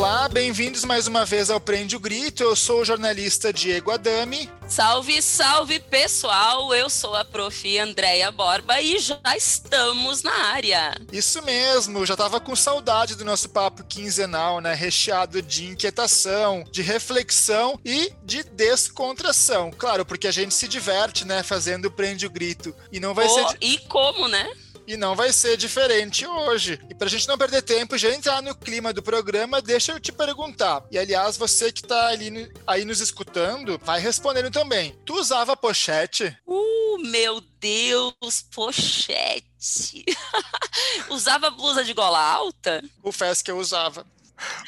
Olá, bem-vindos mais uma vez ao Prende o Grito. Eu sou o jornalista Diego Adami. Salve, salve pessoal! Eu sou a prof. Andréia Borba e já estamos na área. Isso mesmo, já tava com saudade do nosso papo quinzenal, né? Recheado de inquietação, de reflexão e de descontração. Claro, porque a gente se diverte, né? Fazendo o Prende o Grito. E não vai Oh, ser. E como, né? E não vai ser diferente hoje. E pra gente não perder tempo, já entrar no clima do programa, deixa eu te perguntar. E aliás, você que tá ali aí nos escutando, vai respondendo também. Tu usava pochete? Uh, meu Deus, pochete. Usava blusa de gola alta? Confesso que eu usava.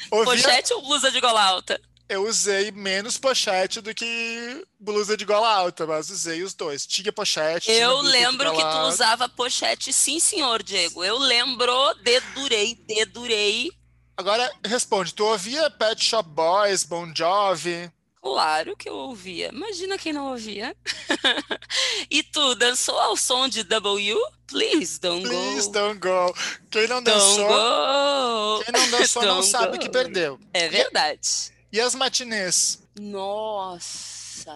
Ouvia- Pochete ou blusa de gola alta? Eu usei menos pochete do que blusa de gola alta, mas usei os dois. Tinha pochete. tinha Eu de lembro que tu alta. usava pochete, sim, senhor Diego. Eu lembro, dedurei, dedurei. Agora responde, tu ouvia Pet Shop Boys, Bon Jovi? Claro que eu ouvia. Imagina quem não ouvia. e tu dançou ao som de W? Please don't Please go. don't go. Quem não Don't dançou, go. quem não dançou não Don't sabe go. que perdeu. É verdade. E as matinês? Nossa,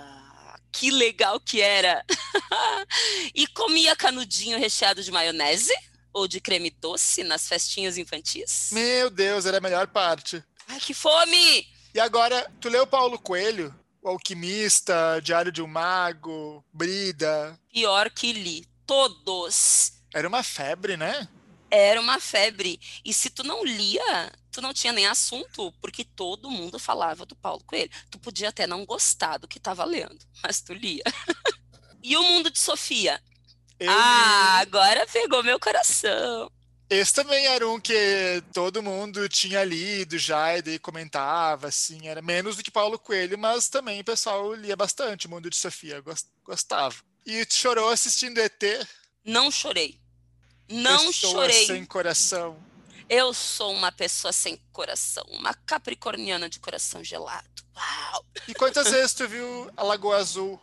que legal que era. e comia canudinho recheado de maionese ou de creme doce nas festinhas infantis? Meu Deus, era a melhor parte. Ai, que fome! E agora, tu leu Paulo Coelho? O Alquimista, Diário de um Mago, Brida. Pior que li. Todos. Era uma febre, né? Era uma febre. E se tu não lia, tu não tinha nem assunto, porque todo mundo falava do Paulo Coelho. Tu podia até não gostar do que estava lendo, mas tu lia. e o mundo de Sofia? Eu ah, agora pegou meu coração. Esse também era um que todo mundo tinha lido já e daí comentava, assim. Era menos do que Paulo Coelho, mas também o pessoal lia bastante o Mundo de Sofia, gos- gostava. E tu chorou assistindo ET? Não chorei. Não Pessoa chorei. sem coração. Eu sou uma pessoa sem coração, uma capricorniana de coração gelado. Uau! E quantas vezes tu viu a Lagoa Azul?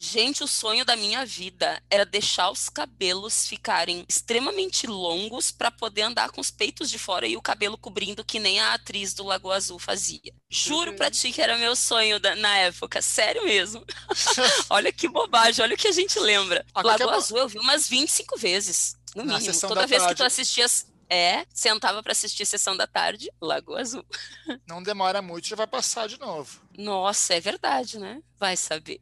Gente, o sonho da minha vida era deixar os cabelos ficarem extremamente longos para poder andar com os peitos de fora e o cabelo cobrindo que nem a atriz do Lagoa Azul fazia. Juro pra ti que era meu sonho da- na época, sério mesmo. olha que bobagem, olha o que a gente lembra. Ah, qualquer Lagoa Azul eu vi umas 25 vezes, no Na mínimo. Toda da vez que tu assistias, é, sentava pra assistir Sessão da Tarde, Lagoa Azul. Não demora muito, já vai passar de novo. Nossa, é verdade, né? Vai saber.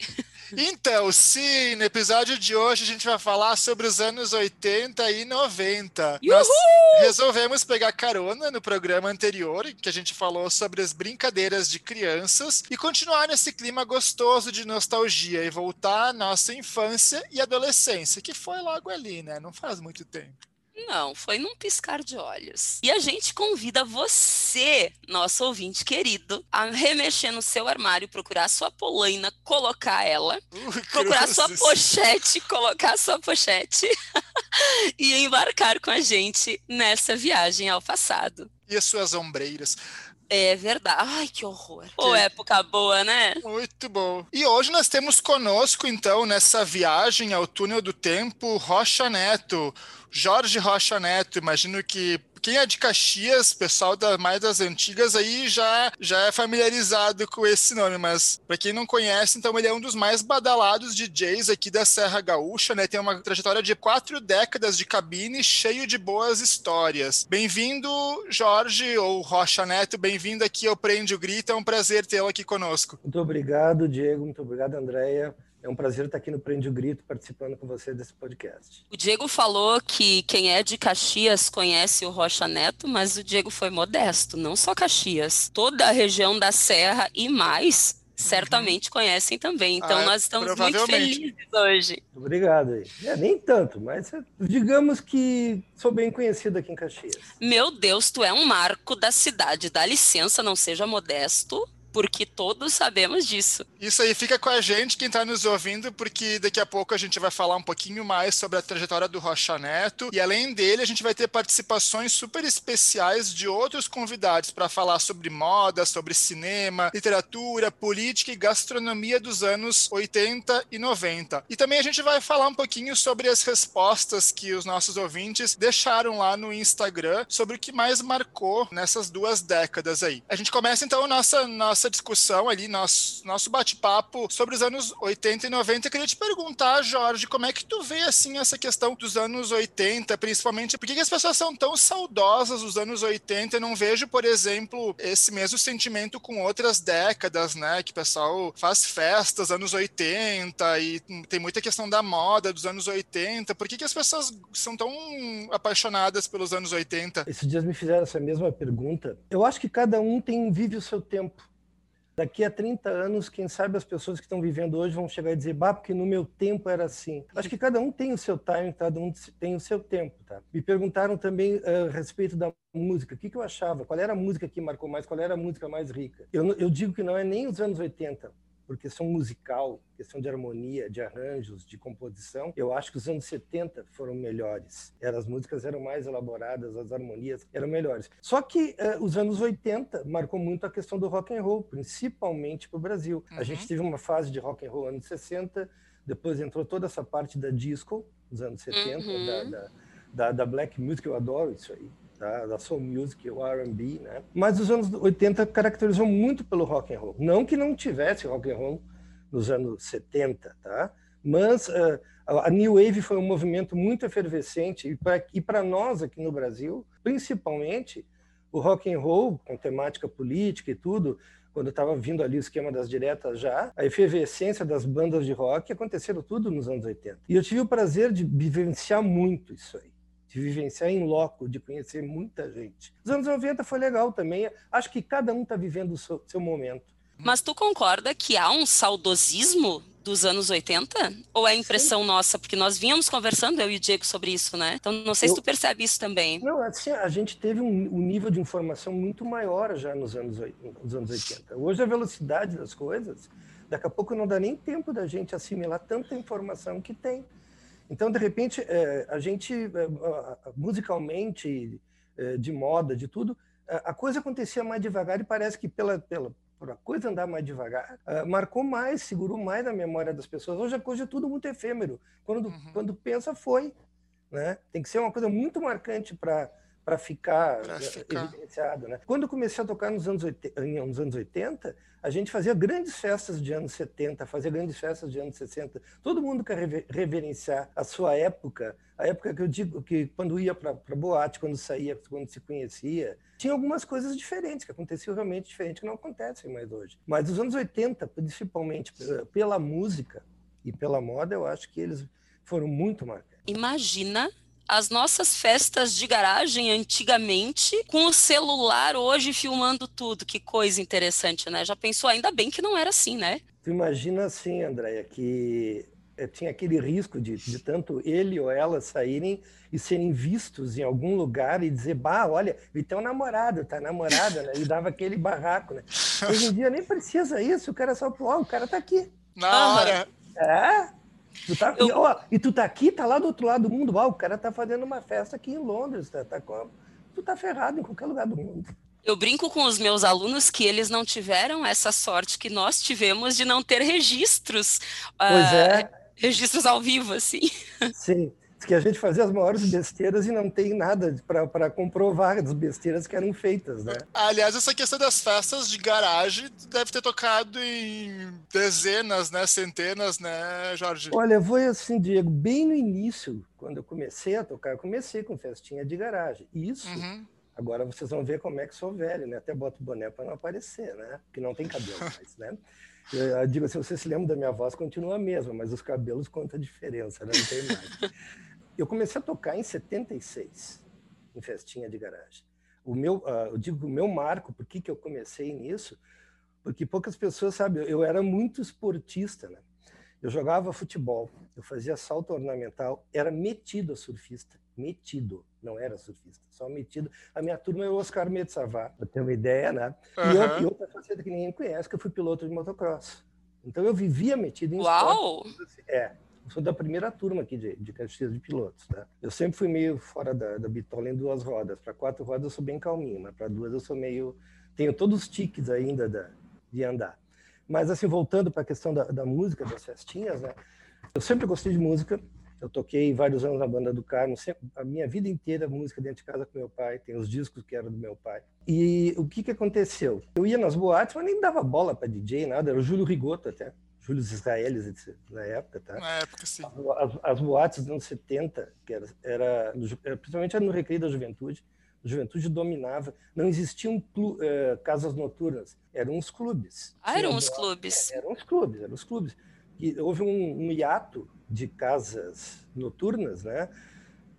Então, sim, no episódio de hoje a gente vai falar sobre os anos 80 e 90. Nós resolvemos pegar carona no programa anterior, em que a gente falou sobre as brincadeiras de crianças, e continuar nesse clima gostoso de nostalgia e voltar à nossa infância e adolescência, que foi logo ali, né? Não faz muito tempo. Não, foi num piscar de olhos. E a gente convida você, nosso ouvinte querido, a remexer no seu armário, procurar sua polaina, colocar ela, Ui, procurar sua cruzes. pochete, colocar sua pochete e embarcar com a gente nessa viagem ao passado. E as suas ombreiras. É verdade. Ai, que horror. Ô, época boa, né? Muito bom. E hoje nós temos conosco, então, nessa viagem ao túnel do tempo, Rocha Neto. Jorge Rocha Neto, imagino que quem é de Caxias, pessoal da, mais das antigas aí já, já é familiarizado com esse nome, mas para quem não conhece, então ele é um dos mais badalados DJs aqui da Serra Gaúcha, né? Tem uma trajetória de quatro décadas de cabine cheio de boas histórias. Bem-vindo, Jorge ou Rocha Neto, bem-vindo aqui ao Prende o Grito, é um prazer tê-lo aqui conosco. Muito obrigado, Diego. Muito obrigado, Andréia. É um prazer estar aqui no Prende o Grito participando com você desse podcast. O Diego falou que quem é de Caxias conhece o Rocha Neto, mas o Diego foi modesto, não só Caxias. Toda a região da Serra e mais certamente conhecem também. Então Ah, nós estamos muito felizes hoje. Muito obrigado aí. É, nem tanto, mas é, digamos que sou bem conhecido aqui em Caxias. Meu Deus, tu é um marco da cidade. Dá licença, não seja modesto. Porque todos sabemos disso. Isso aí fica com a gente, quem está nos ouvindo, porque daqui a pouco a gente vai falar um pouquinho mais sobre a trajetória do Rocha Neto. E além dele, a gente vai ter participações super especiais de outros convidados para falar sobre moda, sobre cinema, literatura, política e gastronomia dos anos 80 e 90. E também a gente vai falar um pouquinho sobre as respostas que os nossos ouvintes deixaram lá no Instagram sobre o que mais marcou nessas duas décadas aí. A gente começa então nossa nossa nossa discussão ali, nosso, nosso bate-papo sobre os anos 80 e 90. Eu queria te perguntar, Jorge, como é que tu vê assim essa questão dos anos 80, principalmente, por que, as pessoas são tão saudosas dos anos 80? Eu não vejo, por exemplo, esse mesmo sentimento com outras décadas, né? Que o pessoal faz festas anos 80 e tem muita questão da moda dos anos 80. Por que, que as pessoas são tão apaixonadas pelos anos 80? Esses dias me fizeram essa mesma pergunta. Eu acho que cada um tem vive o seu tempo. Daqui a 30 anos, quem sabe as pessoas que estão vivendo hoje vão chegar e dizer, bah, porque no meu tempo era assim. Acho que cada um tem o seu time, cada um tem o seu tempo, tá? Me perguntaram também uh, a respeito da música, o que, que eu achava, qual era a música que marcou mais, qual era a música mais rica. Eu, eu digo que não é nem os anos 80, por questão musical, questão de harmonia, de arranjos, de composição, eu acho que os anos 70 foram melhores. As músicas eram mais elaboradas, as harmonias eram melhores. Só que uh, os anos 80 marcou muito a questão do rock and roll, principalmente para o Brasil. Uhum. A gente uhum. teve uma fase de rock and roll anos 60, depois entrou toda essa parte da disco, nos anos 70, uhum. da, da, da, da black music, eu adoro isso aí da, da soul music, o R&B, né? Mas os anos 80 caracterizou muito pelo rock and roll. Não que não tivesse rock and roll nos anos 70, tá? Mas uh, a New Wave foi um movimento muito efervescente e para nós aqui no Brasil, principalmente, o rock and roll com temática política e tudo, quando estava vindo ali o esquema das diretas já, a efervescência das bandas de rock aconteceram tudo nos anos 80. E eu tive o prazer de vivenciar muito isso aí de vivenciar em loco, de conhecer muita gente. Os anos 90 foi legal também. Acho que cada um está vivendo o seu, seu momento. Mas tu concorda que há um saudosismo dos anos 80? Ou é impressão Sim. nossa? Porque nós vínhamos conversando, eu e o Diego, sobre isso, né? Então, não sei eu... se tu percebe isso também. Não, assim, a gente teve um, um, nível de informação muito maior já nos anos, nos anos 80. Hoje, a velocidade das coisas, daqui a pouco não dá nem tempo da gente assimilar tanta informação que tem. Então, de repente, é, a gente, é, musicalmente, é, de moda, de tudo, a coisa acontecia mais devagar e parece que pela, pela por a coisa andar mais devagar, marcou mais, segurou mais na memória das pessoas. Hoje a coisa é tudo muito efêmero. Quando, uhum. quando pensa, foi. Né? Tem que ser uma coisa muito marcante para para ficar, ficar, evidenciado. Né? Quando eu comecei a tocar nos anos, 80, nos anos 80, a gente fazia grandes festas de anos 70, fazia grandes festas de anos 60. Todo mundo quer reverenciar a sua época, a época que eu digo que quando ia para boate, quando saía, quando se conhecia, tinha algumas coisas diferentes que aconteciam realmente diferente que não acontecem mais hoje. Mas os anos 80, principalmente pela música e pela moda, eu acho que eles foram muito marcantes. Imagina as nossas festas de garagem antigamente, com o celular hoje filmando tudo. Que coisa interessante, né? Já pensou? Ainda bem que não era assim, né? Tu imagina assim, Andréia, que eh, tinha aquele risco de, de tanto ele ou ela saírem e serem vistos em algum lugar e dizer, bah, olha, ele tem um namorado, tá namorada, né? E dava aquele barraco, né? Hoje em dia nem precisa isso, o cara só, ó, o cara tá aqui. Na hora. É, Tu tá, eu... e, ó, e, tu tá aqui, tá lá do outro lado do mundo. Ó, o cara tá fazendo uma festa aqui em Londres. Tá, tá com... Tu tá ferrado em qualquer lugar do mundo. Eu brinco com os meus alunos que eles não tiveram essa sorte que nós tivemos de não ter registros. Pois uh, é. Registros ao vivo, assim. Sim que a gente fazia as maiores besteiras e não tem nada para comprovar as besteiras que eram feitas, né? Aliás, essa questão das festas de garagem deve ter tocado em dezenas, né, centenas, né, Jorge? Olha, foi assim, Diego, bem no início, quando eu comecei a tocar, eu comecei com festinha de garagem. Isso. Uhum. Agora vocês vão ver como é que sou velho, né? Até boto boné para não aparecer, né? Porque não tem cabelo mais, né? Eu digo assim, você se lembra da minha voz, continua a mesma, mas os cabelos contam a diferença, né? não tem mais. Eu comecei a tocar em 76, em festinha de garagem. O meu, uh, eu digo o meu marco, por que, que eu comecei nisso? Porque poucas pessoas sabem, eu era muito esportista, né? Eu jogava futebol, eu fazia salto ornamental, era metido a surfista. metido, não era surfista, só metido. A minha turma é o Oscar Metsavá, para ter uma ideia, né? Uhum. E, outra faceta que ninguém conhece, que eu fui piloto de motocross. Então eu vivia metido em Uau! Esporte. É, sou da primeira turma aqui de, de Caxias de pilotos, tá? Eu sempre fui meio fora da, da bitola em duas rodas. Para quatro rodas eu sou bem calminho, mas para duas eu sou meio... Tenho todos os tiques ainda da, de andar. Mas, assim, voltando para a questão da, da música, das festinhas, né? Eu sempre gostei de música, eu toquei vários anos na banda do Carmo, a minha vida inteira música dentro de casa com meu pai, tem os discos que eram do meu pai. E o que que aconteceu? Eu ia nas boates, mas nem dava bola para DJ, nada, era o Júlio Rigoto até, Júlio Israelis na época, tá? Na época, sim. As, as boates dos anos 70, que era, era, principalmente era no Recreio da Juventude, a juventude dominava. Não existiam uh, casas noturnas, eram os clubes. Ah, eram os clubes. Eram os clubes, eram os clubes. E houve um, um hiato de casas noturnas, né?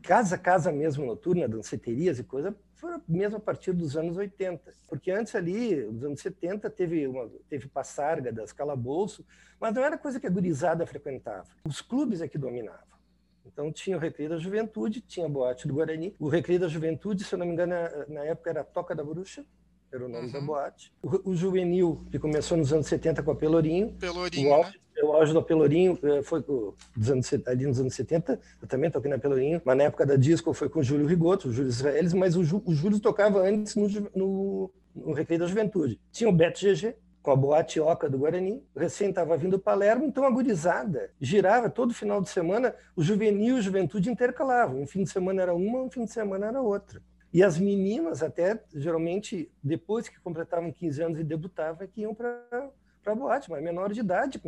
Casa, casa mesmo noturna, danceterias e coisa, foi mesmo a partir dos anos 80. Porque antes ali, nos anos 70, teve, uma, teve passarga calabouço, mas não era coisa que a gurizada frequentava. Os clubes é que dominavam. Então tinha o Recreio da Juventude, tinha a Boate do Guarani. O Recreio da Juventude, se eu não me engano, na época era Toca da Bruxa, era o nome uhum. da boate. O, o, Juvenil, que começou nos anos 70 com a Pelourinho. Pelourinho, o auge, né? O auge da Pelourinho eh, foi dos anos, ali nos anos 70, eu também toquei na Pelourinho, mas na época da disco foi com o Júlio Rigoto, o Júlio Israelis, mas o, o Júlio tocava antes no, no, no Recreio da Juventude. Tinha o Beto GG, com a boate Oca do Guarani. Recém estava vindo Palermo, então a gurizada girava todo final de semana, o juvenil e juventude intercalavam. Um fim de semana era uma, um fim de semana era outra. E as meninas, até geralmente, depois que completavam 15 anos e debutavam, é que iam para a boate, mas menor de idade.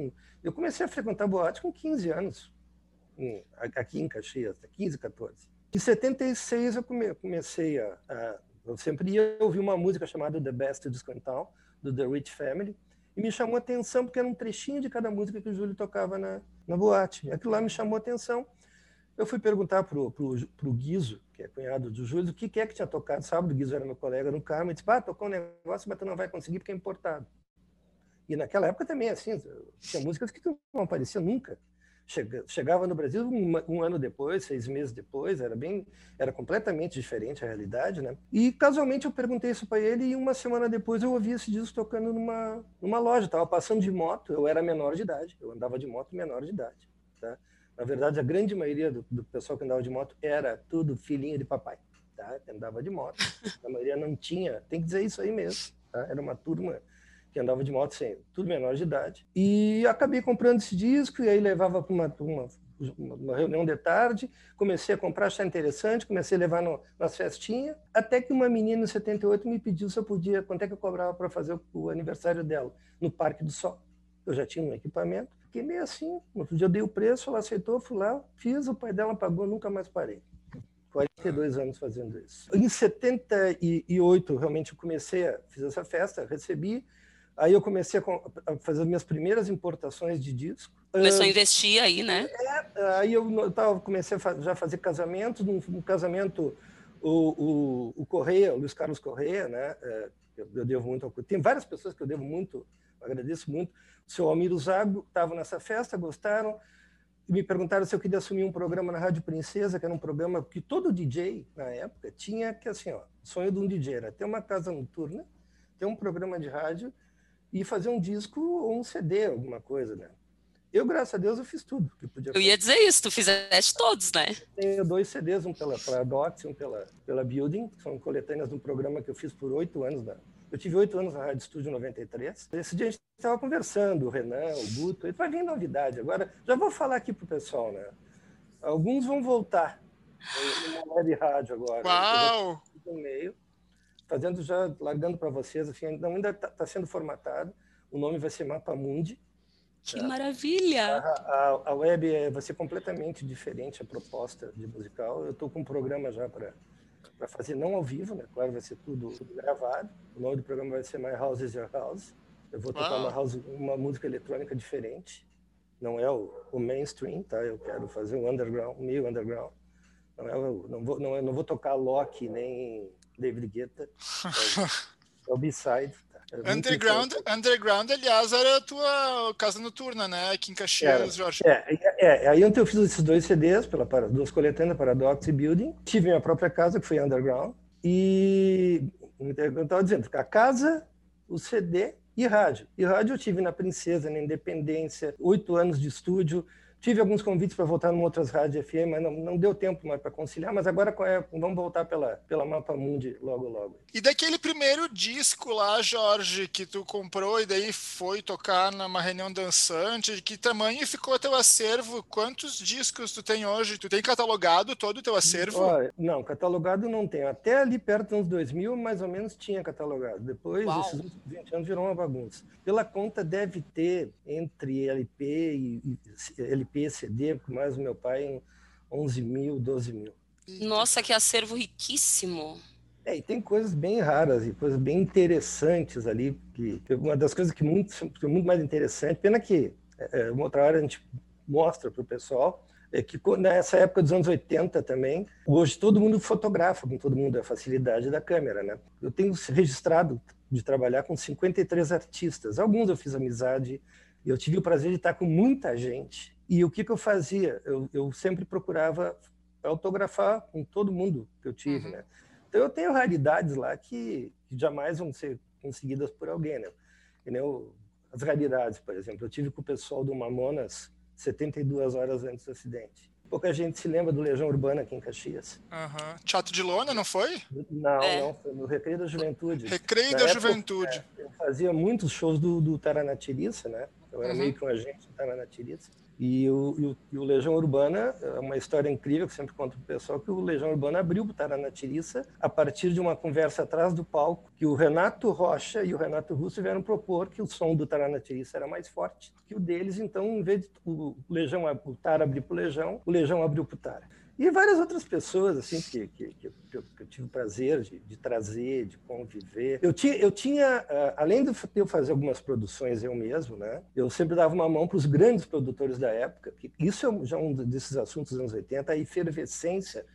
Eu comecei a frequentar boate com 15 anos, aqui em Caxias, 15, 14. Em 76 eu comecei a, a eu sempre ia ouvir uma música chamada The Best Discantal, do The Rich Family, e me chamou a atenção porque era um trechinho de cada música que o Júlio tocava na, na boate. Aquilo lá me chamou a atenção. Eu fui perguntar pro, pro, pro Guizo, que é cunhado do Júlio, o que, que é que tinha tocado sábado. O Guizo era meu colega no carro, e disse: ah, tocou um negócio, mas tu não vai conseguir porque é importado. E naquela época também, assim, tinha músicas que não apareciam nunca chegava no Brasil um, um, ano depois, seis meses depois, era bem, era completamente diferente a realidade, né? E casualmente eu perguntei isso para ele e uma semana depois eu ouvi esse disco tocando numa, numa loja. Estava passando de moto, eu era menor de idade, eu andava de moto menor de idade, tá? Na verdade, a grande maioria do, do pessoal que andava de moto era tudo filhinho de papai, tá? Andava de moto. A maioria não tinha, tem que dizer isso aí mesmo, tá? Era uma turma que andava de moto sem tudo menor de idade. E acabei comprando esse disco e aí levava para uma, uma, uma, reunião de tarde, comecei a comprar, achar interessante, comecei a levar no, nas festinhas, até que uma menina em 78 me pediu se eu podia, quanto é que eu cobrava para fazer o, o, aniversário dela, no Parque do Sol. Eu já tinha um equipamento, fiquei meio assim, outro dia eu dei o preço, ela aceitou, fui lá, fiz, o pai dela pagou, nunca mais parei. 42 anos fazendo isso. Em 78, realmente, eu comecei a fiz essa festa, recebi, Aí eu comecei a fazer as minhas primeiras importações de disco. Começou uh, a investir aí, né? É, aí eu tava, comecei a já fazer casamentos. Num, num casamento, o, o, o, Correia, o Luiz Carlos Correia, né? É, eu, eu, devo muito ao... Tem várias pessoas que eu devo muito, agradeço muito. O seu Almiro Zago estava nessa festa, gostaram. E me perguntaram se eu queria assumir um programa na Rádio Princesa, que era um programa que todo DJ, na época, tinha que, assim, ó, sonho de um DJ era ter uma casa noturna, ter um programa de rádio e fazer um disco ou um CD, alguma coisa, né? Eu, graças a Deus, eu fiz tudo que podia Eu ia dizer isso, tu fizeste todos, né? Tenho dois CDs, um pela Paradox e um pela, pela Building, que são coletâneas de um programa que eu fiz por oito anos. Na, eu tive oito anos na Rádio Estúdio 93. Esse dia a gente estava conversando, o Renan, o Guto, e vai vir novidade. Agora, já vou falar aqui pro pessoal, né? Alguns vão voltar no web rádio agora. Uau! No meio fazendo já, largando para vocês, assim, ainda está tá sendo formatado, o nome vai ser Mapa Mundi. Que tá? maravilha! A, a, a, web é, vai ser completamente diferente, a proposta de musical. Eu estou com um programa já para para fazer não ao vivo, né? Claro, vai ser tudo, tudo, gravado. O nome do programa vai ser My House is Your House. Eu vou tocar uma, house, uma música eletrônica diferente. Não é o, o, mainstream, tá? Eu quero fazer um underground, meio underground. Não, é o, não, vou, não, é, não vou tocar Loki nem David Guetta. É o, é o B-side. Tá? Underground, Underground, aliás, era a tua casa noturna, né? Aqui em Caxias, era. Jorge. É, é, é, aí ontem eu fiz esses dois CDs, pela, duas coletâneas, Paradox e Building. Tive minha própria casa, que foi Underground. E eu estava dizendo, a casa, o CD e rádio. E rádio eu tive na Princesa, na Independência, oito anos de estúdio. Tive alguns convites para voltar em outras rádios FM, mas não, não deu tempo mais para conciliar. Mas agora é, vamos voltar pela, pela Mapa Mundi logo, logo. E daquele primeiro disco lá, Jorge, que tu comprou e daí foi tocar numa reunião dançante, de que tamanho ficou teu acervo? Quantos discos tu tem hoje? Tu tem catalogado todo o teu acervo? Oh, não, catalogado não tenho. Até ali perto dos 2000, mais ou menos, tinha catalogado. Depois, Uau. esses 20 anos virou uma bagunça. Pela conta, deve ter entre LP e, e LP LP, CD, mais o meu pai, 11 mil, 12 mil. Nossa, que acervo riquíssimo. É, e tem coisas bem raras e coisas bem interessantes ali. Que, uma das coisas que muito, que é muito mais interessante, pena que é, é uma outra hora a gente mostra para o pessoal, é que nessa época dos anos 80 também, hoje todo mundo fotografa com todo mundo, a facilidade da câmera, né? Eu tenho registrado de trabalhar com 53 artistas. Alguns eu fiz amizade, eu tive o prazer de estar com muita gente e o que, que eu fazia? Eu, eu, sempre procurava autografar com todo mundo que eu tive, uhum. né? Então eu tenho raridades lá que, que, jamais vão ser conseguidas por alguém, né? Eu, as raridades, por exemplo, eu tive com o pessoal do Mamonas 72 horas antes do acidente. Pouca gente se lembra do Legião Urbana aqui em Caxias. Uhum. Teatro de Lona, não foi? Não, é. não, foi no Recreio da Juventude. Recreio Na da época, Juventude. É, eu fazia muitos shows do, do Taranatiriça, né? Eu era uhum. meio que um agente do Taranatiriça. E o, e o, e, o, Legião Urbana é uma história incrível que sempre conto para o pessoal que o Legião Urbana abriu o Taranatiriça a partir de uma conversa atrás do palco que o Renato Rocha e o Renato Russo vieram propor que o som do Taranatiriça era mais forte que o deles, então em vez de o Legião o Tara abrir para o Legião, o Legião abriu para o Tara. E várias outras pessoas assim que, que, que, que eu, eu, tive o prazer de, de, trazer, de conviver. Eu tinha, eu tinha uh, além de eu fazer algumas produções eu mesmo, né, eu sempre dava uma mão para os grandes produtores da época. Que isso é já um desses assuntos dos anos 80, a efervescência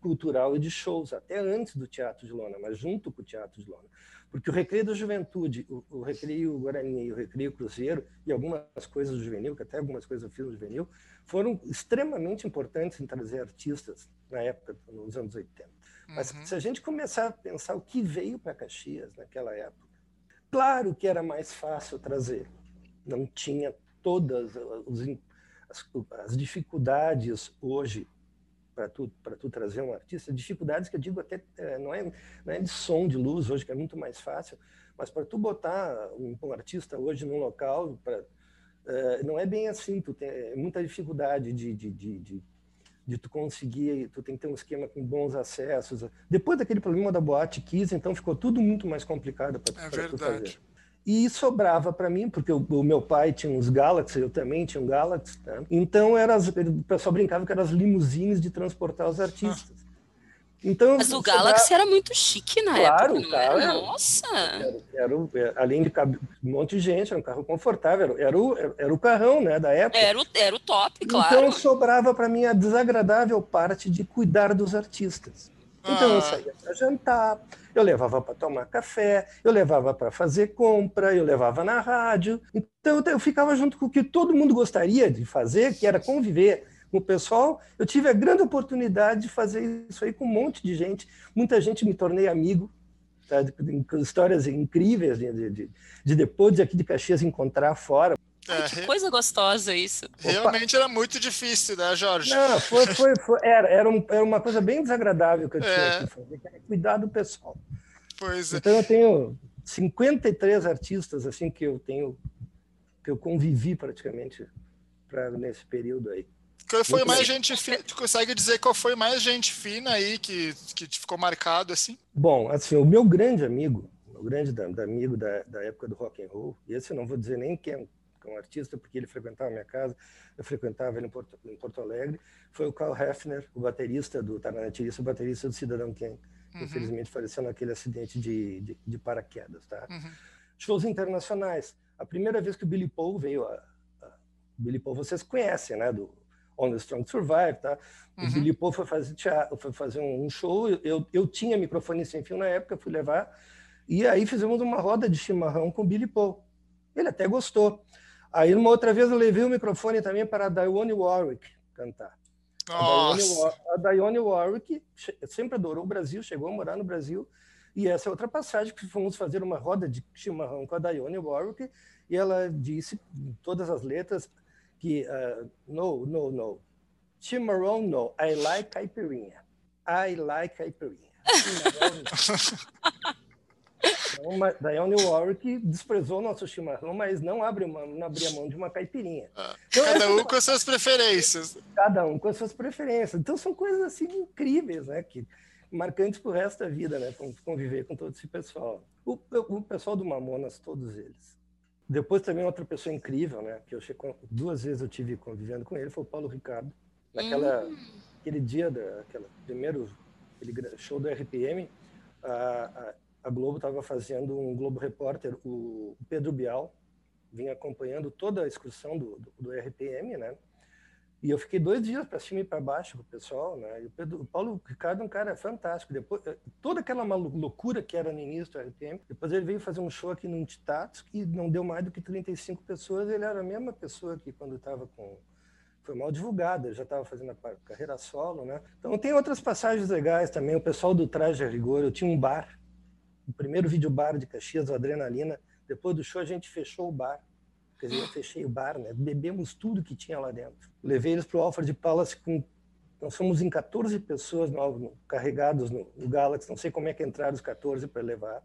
cultural e de shows, até antes do Teatro de Lona, mas junto com o Teatro de Lona. Porque o Recreio da Juventude, o, o Recreio Guarani e o Recreio Cruzeiro, e algumas coisas do Juvenil, que até algumas coisas eu fiz no Juvenil, foram extremamente importantes em trazer artistas na época, nos anos 80. Mas uhum. se a gente começar a pensar o que veio para Caxias naquela época, claro que era mais fácil trazer. Não tinha todas as, as dificuldades hoje para tu, tu trazer um artista, dificuldades que eu digo até é, não, é, não é de som, de luz hoje, que é muito mais fácil, mas para tu botar um, um artista hoje num local, pra, Uh, não é bem assim, tu tem é muita dificuldade de, de, de, de, de tu conseguir, tu tem que ter um esquema com bons acessos. Depois daquele problema da Boate Kiss, então ficou tudo muito mais complicado para é tu fazer. E sobrava para mim, porque o, o, meu pai tinha uns Galaxy, eu também tinha um Galaxy, né? então era as, o pessoal brincava que eram as limusines de transportar os artistas. Ah. Então, Mas o Galaxy era muito chique na claro, época. Claro, era? Nossa! Era, era, era, além de um monte de gente, era um carro confortável. Era o, era o carrão né, da época. Era o, era o top, então, claro. Então sobrava para mim a desagradável parte de cuidar dos artistas. Então ah. eu saía para jantar, eu levava para tomar café, eu levava para fazer compra, eu levava na rádio. Então eu ficava junto com o que todo mundo gostaria de fazer, que era conviver com o pessoal, eu tive a grande oportunidade de fazer isso aí com um monte de gente. Muita gente me tornei amigo, tá? histórias incríveis de, de, de, depois de aqui de Caxias encontrar fora. Ai, que coisa gostosa isso. Realmente Opa. era muito difícil, né, Jorge? Não, foi, foi, foi era, era, um, era, uma coisa bem desagradável que eu tinha é. que fazer, que era cuidar do pessoal. Pois é. Então eu tenho 53 artistas assim que eu tenho que eu convivi praticamente pra, nesse período aí. Qual foi mais gente fina? Tu consegue dizer qual foi mais gente fina aí que, que ficou marcado assim? Bom, assim, o meu grande amigo, o grande da, da amigo da, da época do rock and roll, e esse eu não vou dizer nem quem é um artista, porque ele frequentava a minha casa, eu frequentava ele em Porto, em Porto Alegre, foi o Carl Hefner, o baterista do Taranatirista, o baterista do Cidadão que uhum. infelizmente faleceu naquele acidente de, de, de paraquedas. Tá? Uhum. Shows internacionais. A primeira vez que o Billy Paul veio a, a Billy Paul vocês conhecem, né? Do On the Strong Survive, tá? Uhum. O Billy Paul foi fazer teatro, foi fazer um show, eu, eu tinha microfone sem fio na época, fui levar, E aí fizemos uma roda de chimarrão com o Billy Paul. Ele até gostou. Aí, uma outra vez, eu levei o microfone também para a Dionne Warwick cantar. Nossa. A Dionne Warwick sempre adorou o Brasil, chegou a morar no Brasil. E essa é outra passagem que fomos fazer uma roda de chimarrão com a Dionne Warwick e ela disse em todas as letras que uh, no, no, no, chimarrão no, I like caipirinha, I like caipirinha. Então, Dionne Warwick desprezou o nosso chimarrão, mas não abre mão, não abria mão de uma caipirinha. Ah, então, cada um com as suas preferências. Cada um com as suas preferências. Então são coisas assim incríveis, né? Que, marcantes para o resto da vida, né? Conviver com todo esse pessoal. O, o pessoal do Mamonas, todos eles. Depois também outra pessoa incrível, né? Que eu duas vezes eu tive convivendo com ele, foi o Paulo Ricardo. Naquela, hum. aquele dia daquela primeiro aquele show do RPM, a, a, a Globo estava fazendo um Globo Repórter, o Pedro Bial vinha acompanhando toda a excursão do, do, do RPM, né? E eu fiquei dois dias para cima e para baixo com o pessoal, né? E o, Pedro, o Paulo Ricardo é um cara fantástico. Depois, eh, toda aquela loucura que era no início do RPM, depois ele veio fazer um show aqui no Titatos que não deu mais do que 35 pessoas. Ele era a mesma pessoa que quando estava com foi mal divulgado, ele já estava fazendo a carreira solo, né? Então tem outras passagens legais também. O pessoal do Traje a Rigor, eu tinha um bar, o primeiro vídeo bar de Caxias, o Adrenalina. Depois do show a gente fechou o bar Quer dizer, eu fechei o bar, né? Bebemos tudo que tinha lá dentro. Levei eles para o Alfred Palace com. Nós fomos em 14 pessoas no, carregados no, no, Galaxy. Não sei como é que entraram os 14 para levar.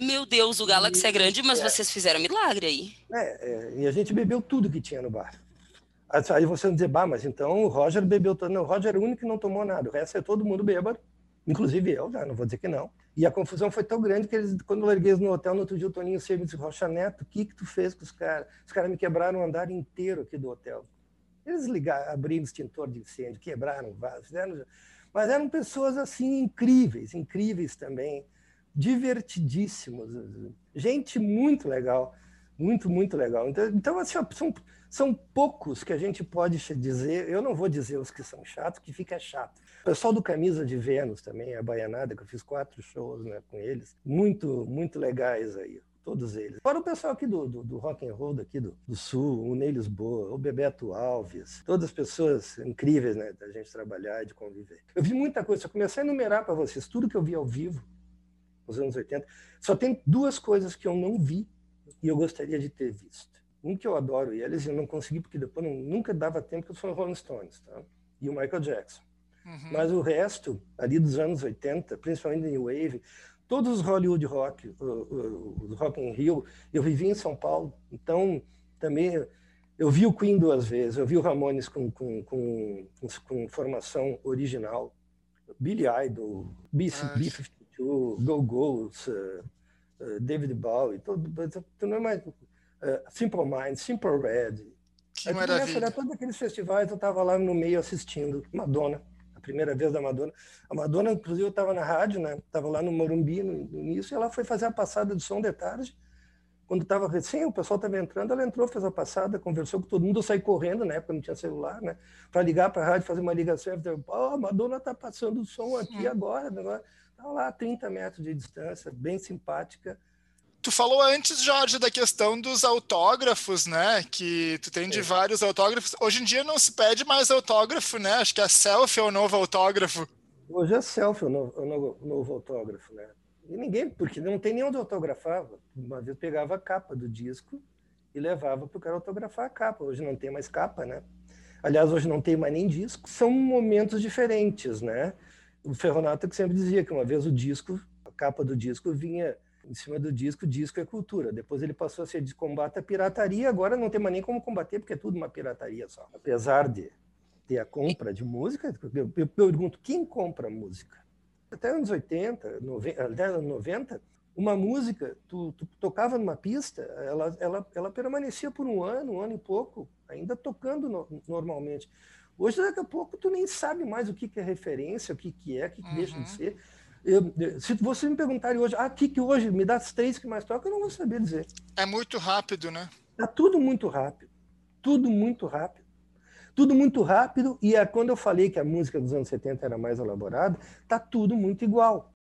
Meu Deus, o Galaxy e, é grande, mas é, vocês fizeram milagre aí. É, é, e a gente bebeu tudo que tinha no bar. Aí você vai dizer, bah, mas então o Roger bebeu todo. Não, o Roger é o único que não tomou nada. O resto é todo mundo bêbado, inclusive eu, já não vou dizer que não. E a confusão foi tão grande que eles, quando eu larguei no hotel, no outro dia o Toninho Silva disse, Rocha Neto, o que que tu fez com os caras? Os caras me quebraram o andar inteiro aqui do hotel. Eles ligaram, abriram extintor de incêndio, quebraram vasos, fizeram... Mas eram pessoas assim incríveis, incríveis também, divertidíssimos, gente muito legal, muito, muito legal. Então, então assim, são, são poucos que a gente pode dizer, eu não vou dizer os que são chatos, que fica chato. O pessoal do Camisa de Vênus também, a Baianada, que eu fiz quatro shows né, com eles, muito, muito legais aí, todos eles. Fora o pessoal aqui do, do, do rock and roll daqui do, do Sul, o Ney Lisboa, o Bebeto Alves, todas as pessoas incríveis né, da gente trabalhar e de conviver. Eu vi muita coisa, eu comecei a enumerar para vocês tudo que eu vi ao vivo nos anos 80. Só tem duas coisas que eu não vi e eu gostaria de ter visto. Um que eu adoro eles, eu não consegui porque depois não, nunca dava tempo, que foi o Rolling Stones, tá? E o Michael Jackson. Uhum. Mas o resto, ali dos anos 80, principalmente New Wave, todos os Hollywood Rock, os Rock in Rio, eu vivi em São Paulo, então também eu vi o Queen duas vezes, eu vi o Ramones com, com, com, com formação original, Billy Idol, B-52, Go-Go's, uh, uh, David Bowie, não é mais, uh, Simple Minds, Simple Red. Que maravilha. Todos aqueles festivais eu estava lá no meio assistindo, Madonna a primeira vez da Madonna. A Madonna, inclusive, eu estava na rádio, né? Estava lá no Morumbi no, início, e ela foi fazer a passada de som de tarde. Quando estava recém, o pessoal estava entrando, ela entrou, fez a passada, conversou com todo mundo, eu saí correndo, né? Porque não tinha celular, né? Para ligar para a rádio, fazer uma ligação. Eu oh, a Madonna está passando o som aqui agora. Estava lá a 30 metros de distância, bem simpática. Tu falou antes, Jorge, da questão dos autógrafos, né? Que tu tem de é. vários autógrafos. Hoje em dia não se pede mais autógrafo, né? Acho que a selfie é o novo autógrafo. Hoje é selfie o novo, o novo, o novo autógrafo, né? E ninguém, porque não tem nem onde autografava. Uma vez pegava a capa do disco e levava para o cara autografar a capa. Hoje não tem mais capa, né? Aliás, hoje não tem mais nem disco. São momentos diferentes, né? O Ferronato que sempre dizia que uma vez o disco, a capa do disco vinha em cima do disco, disco é cultura. Depois ele passou a ser de combate à pirataria, agora não tem mais nem como combater, porque é tudo uma pirataria só. Apesar de ter a compra de música, eu, eu pergunto, quem compra música? Até anos 80, 90, até anos 90, uma música, tu, tu, tocava numa pista, ela, ela, ela permanecia por um ano, um ano e pouco, ainda tocando no, normalmente. Hoje, daqui a pouco, tu nem sabe mais o que, que é referência, o que, que é, o que, que uhum. deixa de ser. Eu, se você me perguntarem hoje, ah, que que hoje me dá as três que mais toca, eu não vou saber dizer. É muito rápido, né? Tá tudo muito rápido. Tudo muito rápido. Tudo muito rápido. E é quando eu falei que a música dos anos 70 era mais elaborada, tá tudo muito igual.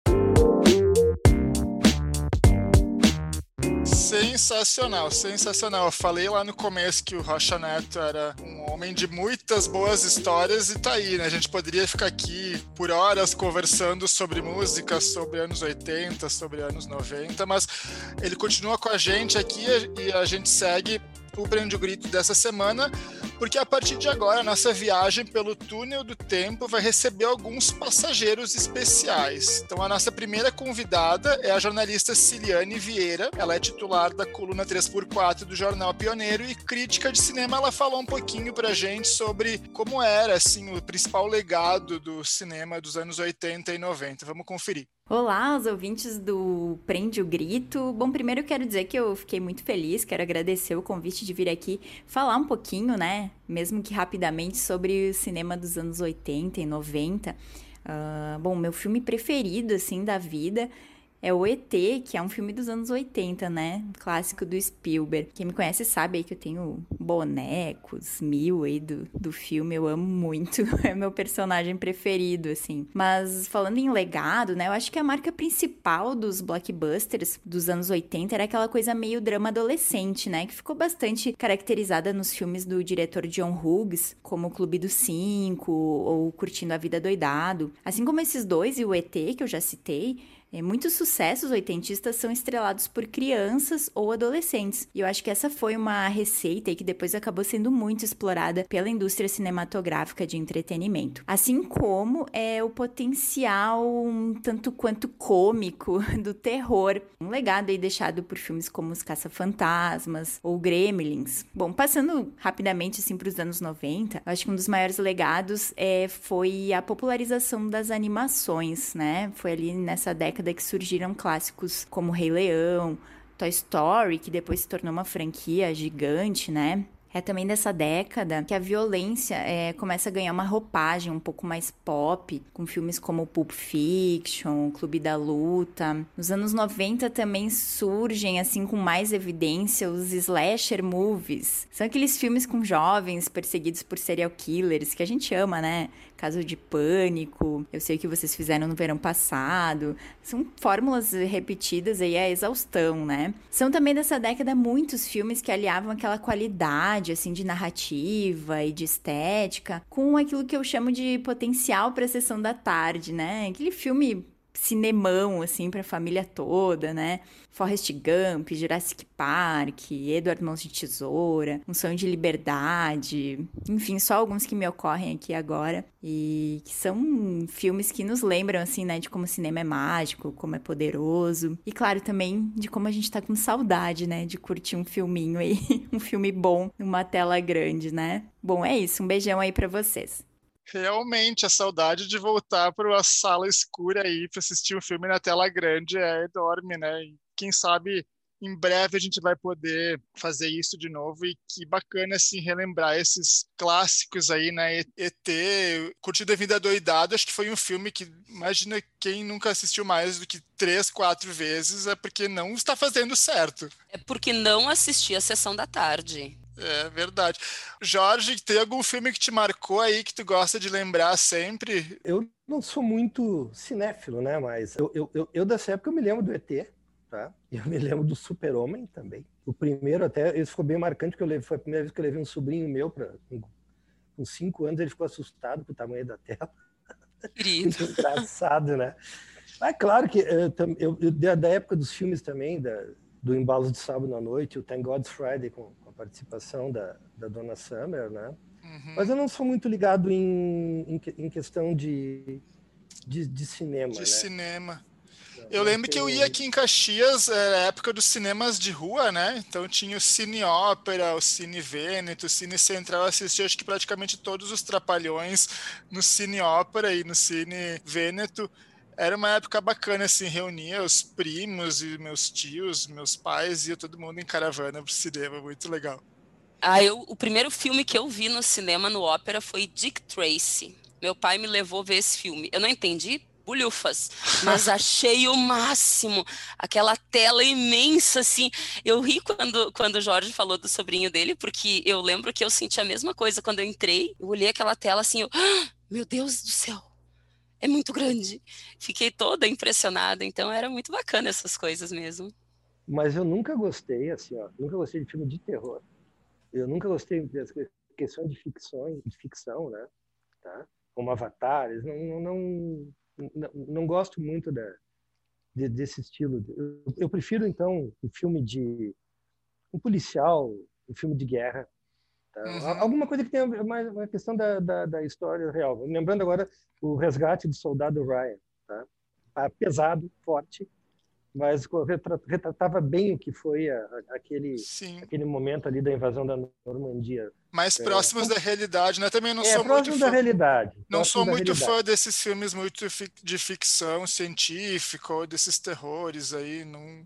Sensacional, sensacional. Eu falei lá no começo que o Rocha Neto era um homem de muitas boas histórias e tá aí, né? A gente poderia ficar aqui por horas conversando sobre música, sobre anos 80, sobre anos 90, mas ele continua com a gente aqui e a gente segue o Prende o Grito dessa semana, porque a partir de agora a nossa viagem pelo túnel do tempo vai receber alguns passageiros especiais. Então a nossa primeira convidada é a jornalista Ciliane Vieira. Ela é titular da coluna 3x4 do Jornal Pioneiro e crítica de cinema. Ela falou um pouquinho pra gente sobre como era assim o principal legado do cinema dos anos 80 e 90. Vamos conferir. Olá, os ouvintes do Prende o Grito. Bom, primeiro eu quero dizer que eu fiquei muito feliz, quero agradecer o convite de vir aqui falar um pouquinho, né, mesmo que rapidamente, sobre o cinema dos anos 80 e 90. Uh, ah, bom, meu filme preferido, assim, da vida é o ET, que é um filme dos anos 80, né? Clássico do Spielberg. Quem me conhece sabe aí que eu tenho bonecos, mil aí do, do filme, eu amo muito. É meu personagem preferido, assim. Mas falando em legado, né? Eu acho que a marca principal dos blockbusters dos anos 80 era aquela coisa meio drama adolescente, né? Que ficou bastante caracterizada nos filmes do diretor John Hughes, como O Clube dos Cinco ou Curtindo a Vida Doidado. Assim como esses dois e o ET, que eu já citei, muitos sucessos oitentistas são estrelados por crianças ou adolescentes. E eu acho que essa foi uma receita que depois acabou sendo muito explorada pela indústria cinematográfica de entretenimento. Assim como é o potencial um tanto quanto cômico do terror. Um legado aí deixado por filmes como Os Caça-Fantasmas ou Gremlins. Bom, passando rapidamente assim para os anos 90, acho que um dos maiores legados é, foi a popularização das animações, né? Foi ali nessa década década que surgiram clássicos como Rei Leão, Toy Story, que depois se tornou uma franquia gigante, né? É também dessa década que a violência é, começa a ganhar uma roupagem um pouco mais pop, com filmes como Pulp Fiction, Clube da Luta. Nos anos 90 também surgem, assim, com mais evidência, os slasher movies. São aqueles filmes com jovens perseguidos por serial killers, que a gente ama, né? Caso de Pânico, eu sei o que vocês fizeram no verão passado. São fórmulas repetidas aí a exaustão, né? São também dessa década muitos filmes que aliavam aquela qualidade, assim, de narrativa e de estética com aquilo que eu chamo de potencial para a sessão da tarde, né? Aquele filme cinemão, assim, pra família toda, né? Forrest Gump, Jurassic Park, Edward Mãos de Tesoura, Um Sonho de Liberdade, enfim, só alguns que me ocorrem aqui agora e que são filmes que nos lembram, assim, né, de como o cinema é mágico, como é poderoso e, claro, também de como a gente tá com saudade, né, de curtir um filminho aí, um filme bom numa tela grande, né? Bom, é isso, um beijão aí para vocês realmente a saudade de voltar para uma sala escura aí para assistir um filme na tela grande é enorme, né? E quem sabe em breve a gente vai poder fazer isso de novo e que bacana assim relembrar esses clássicos aí, né? ET, Curtida Vida Doidado, acho que foi um filme que imagina quem nunca assistiu mais do que três, quatro vezes é porque não está fazendo certo. É porque não assisti a sessão da tarde. É verdade. Jorge, tem algum filme que te marcou aí que tu gosta de lembrar sempre? Eu não sou muito cinéfilo, né? Mas eu, eu, eu, eu dessa época eu me lembro do ET, tá? Eu me lembro do Super-Homem também. O primeiro até, isso ficou bem marcante, porque eu levei, foi a primeira vez que eu levei um sobrinho meu para com cinco anos, ele ficou assustado com o tamanho da tela. Querido. engraçado, né? Mas claro que eu, eu, eu, da época dos filmes também, da, do Embalo de Sábado à Noite, o Thank God's Friday com, com a participação da, da Dona Summer, né? Uhum. Mas eu não sou muito ligado em, em, em questão de, de, de, cinema, De né? cinema. Eu lembro que eu ia aqui em Caxias, era a época dos cinemas de rua, né? Então tinha o Cine Ópera, o Cine Vêneto, o Cine Central. Eu assisti acho que praticamente todos os Trapalhões no Cine Ópera e no Cine Vêneto era uma época bacana, assim, reunia os primos e meus tios, meus pais, ia todo mundo em caravana pro cinema, muito legal. Ah, eu, o primeiro filme que eu vi no cinema, no ópera, foi Dick Tracy. Meu pai me levou ver esse filme. Eu não entendi bulhufas, mas achei o máximo. Aquela tela imensa, assim. Eu ri quando, quando o Jorge falou do sobrinho dele, porque eu lembro que eu senti a mesma coisa quando eu entrei. Eu olhei aquela tela assim, eu, ah, meu Deus do céu, é muito grande. Fiquei toda impressionada, então era muito bacana essas coisas mesmo. Mas eu nunca gostei, assim, ó, nunca gostei de filme de terror. Eu nunca gostei das questões de ficção, de ficção, né? Tá? Como Avatar, não, não, não, não gosto muito da, de, desse estilo. Eu, eu, prefiro, então, um filme de um policial, um filme de guerra. Tá? Uhum. Alguma coisa que tenha mais uma questão da, da, da, história real. Lembrando agora o resgate do soldado Ryan. Tá? Ah, pesado, forte, mas retratava bem o que foi a, a, aquele, aquele momento ali da invasão da Normandia. Mais é, próximos da realidade, né? Também não é, sou muito fã, da realidade. Não sou muito realidade. fã desses filmes muito de ficção científica ou desses terrores aí, não,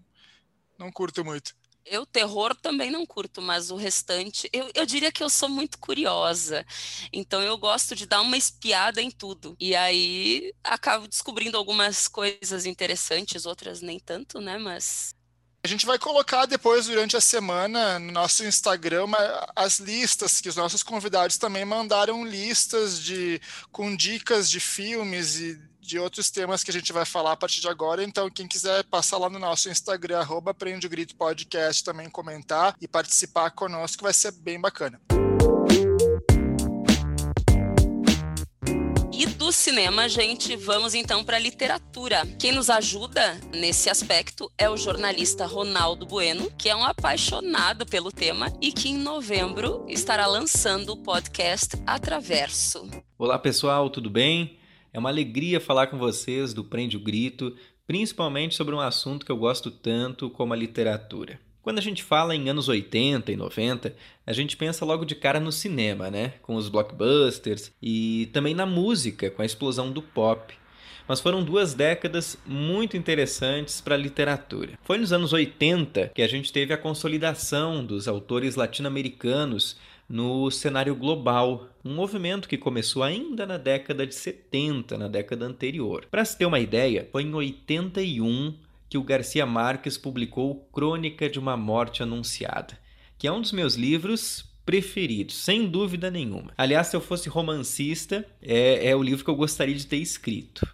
não curto muito. Eu, terror, também não curto, mas o restante, eu, eu diria que eu sou muito curiosa. Então, eu gosto de dar uma espiada em tudo. E aí, acabo descobrindo algumas coisas interessantes, outras nem tanto, né? Mas a gente vai colocar depois, durante a semana, no nosso Instagram, as listas, que os nossos convidados também mandaram listas de com dicas de filmes e de outros temas que a gente vai falar a partir de agora. Então, quem quiser passar lá no nosso Instagram, arroba Aprende o Grito Podcast, também comentar e participar conosco, vai ser bem bacana. do cinema, gente, vamos então para a literatura. Quem nos ajuda nesse aspecto é o jornalista Ronaldo Bueno, que é um apaixonado pelo tema e que em novembro estará lançando o podcast Atraverso. Olá, pessoal, tudo bem? É uma alegria falar com vocês do Prende o Grito, principalmente sobre um assunto que eu gosto tanto como a literatura. Quando a gente fala em anos 80 e 90, a gente pensa logo de cara no cinema, né? Com os blockbusters e também na música, com a explosão do pop. Mas foram duas décadas muito interessantes para a literatura. Foi nos anos 80 que a gente teve a consolidação dos autores latino-americanos no cenário global, um movimento que começou ainda na década de 70, na década anterior. Para se ter uma ideia, foi em 81 que o Garcia Marques publicou Crônica de uma Morte Anunciada, que é um dos meus livros preferidos, sem dúvida nenhuma. Aliás, se eu fosse romancista, é, é o livro que eu gostaria de ter escrito.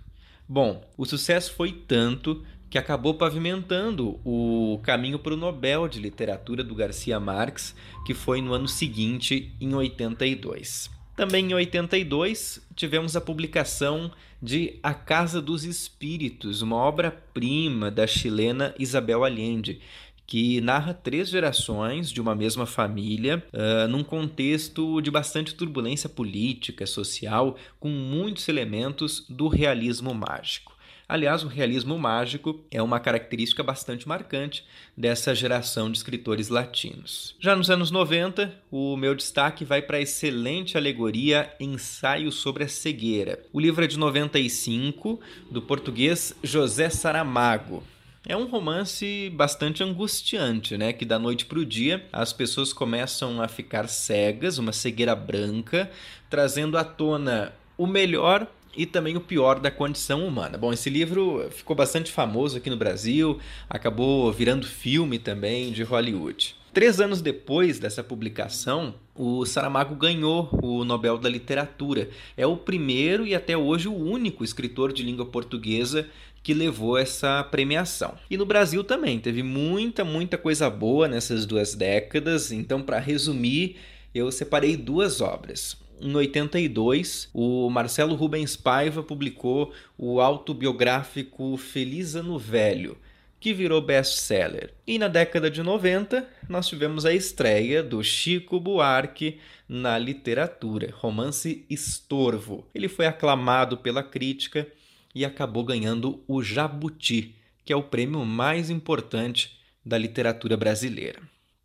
Bom, o sucesso foi tanto que acabou pavimentando o caminho para o Nobel de Literatura do Garcia Marques, que foi no ano seguinte, em 82. Também em 82, tivemos a publicação de A Casa dos Espíritos, uma obra-prima da chilena Isabel Allende, que narra três gerações de uma mesma família, uh, num contexto de bastante turbulência política, social, com muitos elementos do realismo mágico. Aliás, o realismo mágico é uma característica bastante marcante dessa geração de escritores latinos. Já nos anos 90, o meu destaque vai para a excelente alegoria Ensaio sobre a Cegueira. O livro é de 95, do português José Saramago. É um romance bastante angustiante, né? Que da noite para o dia as pessoas começam a ficar cegas, uma cegueira branca, trazendo à tona o melhor e também o pior da condição humana. Bom, esse livro ficou bastante famoso aqui no Brasil, acabou virando filme também de Hollywood. Três anos depois dessa publicação, o Saramago ganhou o Nobel da Literatura. É o primeiro e até hoje o único escritor de língua portuguesa que levou essa premiação. E no Brasil também teve muita, muita coisa boa nessas duas décadas. Então, para resumir, eu separei duas obras em 82, o Marcelo Rubens Paiva publicou o autobiográfico Feliz Ano Velho, que virou best-seller. E na década de 90, nós tivemos a estreia do Chico Buarque na literatura, romance Estorvo. Ele foi aclamado pela crítica e acabou ganhando o Jabuti, que é o prêmio mais importante da literatura brasileira.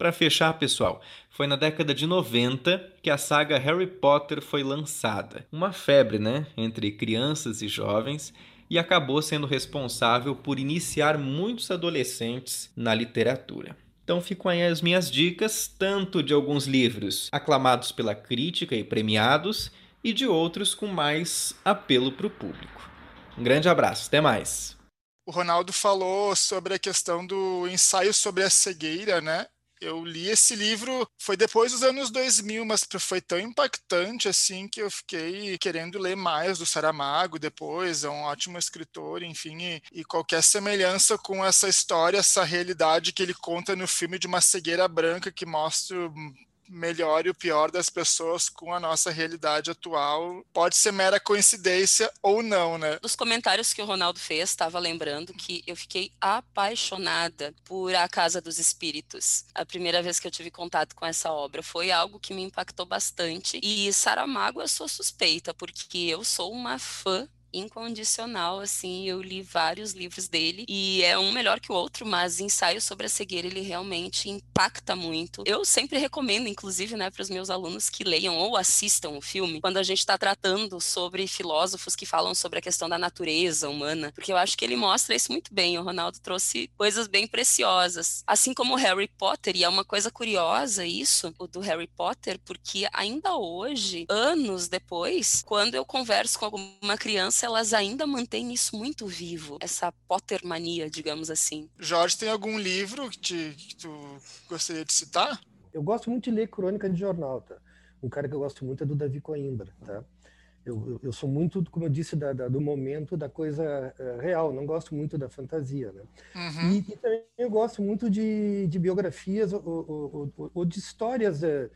Para fechar, pessoal, foi na década de 90 que a saga Harry Potter foi lançada. Uma febre, né, entre crianças e jovens, e acabou sendo responsável por iniciar muitos adolescentes na literatura. Então ficam aí as minhas dicas, tanto de alguns livros aclamados pela crítica e premiados, e de outros com mais apelo para o público. Um grande abraço, até mais! O Ronaldo falou sobre a questão do ensaio sobre a cegueira, né? Eu li esse livro, foi depois dos anos 2000, mas foi tão impactante assim que eu fiquei querendo ler mais do Saramago depois. É um ótimo escritor, enfim, e, e qualquer semelhança com essa história, essa realidade que ele conta no filme de uma cegueira branca que mostra melhor e o pior das pessoas com a nossa realidade atual pode ser mera coincidência ou não, né? Dos comentários que o Ronaldo fez, estava lembrando que eu fiquei apaixonada por A Casa dos Espíritos. A primeira vez que eu tive contato com essa obra foi algo que me impactou bastante. E Saramago eu sou suspeita, porque eu sou uma fã incondicional, assim, eu li vários livros dele e é um melhor que o outro, mas ensaio sobre a cegueira ele realmente impacta muito. Eu sempre recomendo, inclusive, né, para os meus alunos que leiam ou assistam o filme quando a gente está tratando sobre filósofos que falam sobre a questão da natureza humana, porque eu acho que ele mostra isso muito bem. O Ronaldo trouxe coisas bem preciosas, assim como o Harry Potter, e é uma coisa curiosa isso, o do Harry Potter, porque ainda hoje, anos depois, quando eu converso com alguma criança elas ainda mantêm isso muito vivo, essa Pottermania, digamos assim. Jorge, tem algum livro que, te, que tu gostaria de citar? Eu gosto muito de ler crônica de jornal, tá? Um cara que eu gosto muito é do Davi Coimbra, tá? Eu, eu, sou muito, como eu disse, da, da, do momento da coisa uh, real, não gosto muito da fantasia, né? Uhum. E, e, também eu gosto muito de, de biografias ou, ou, ou, ou de histórias, uh,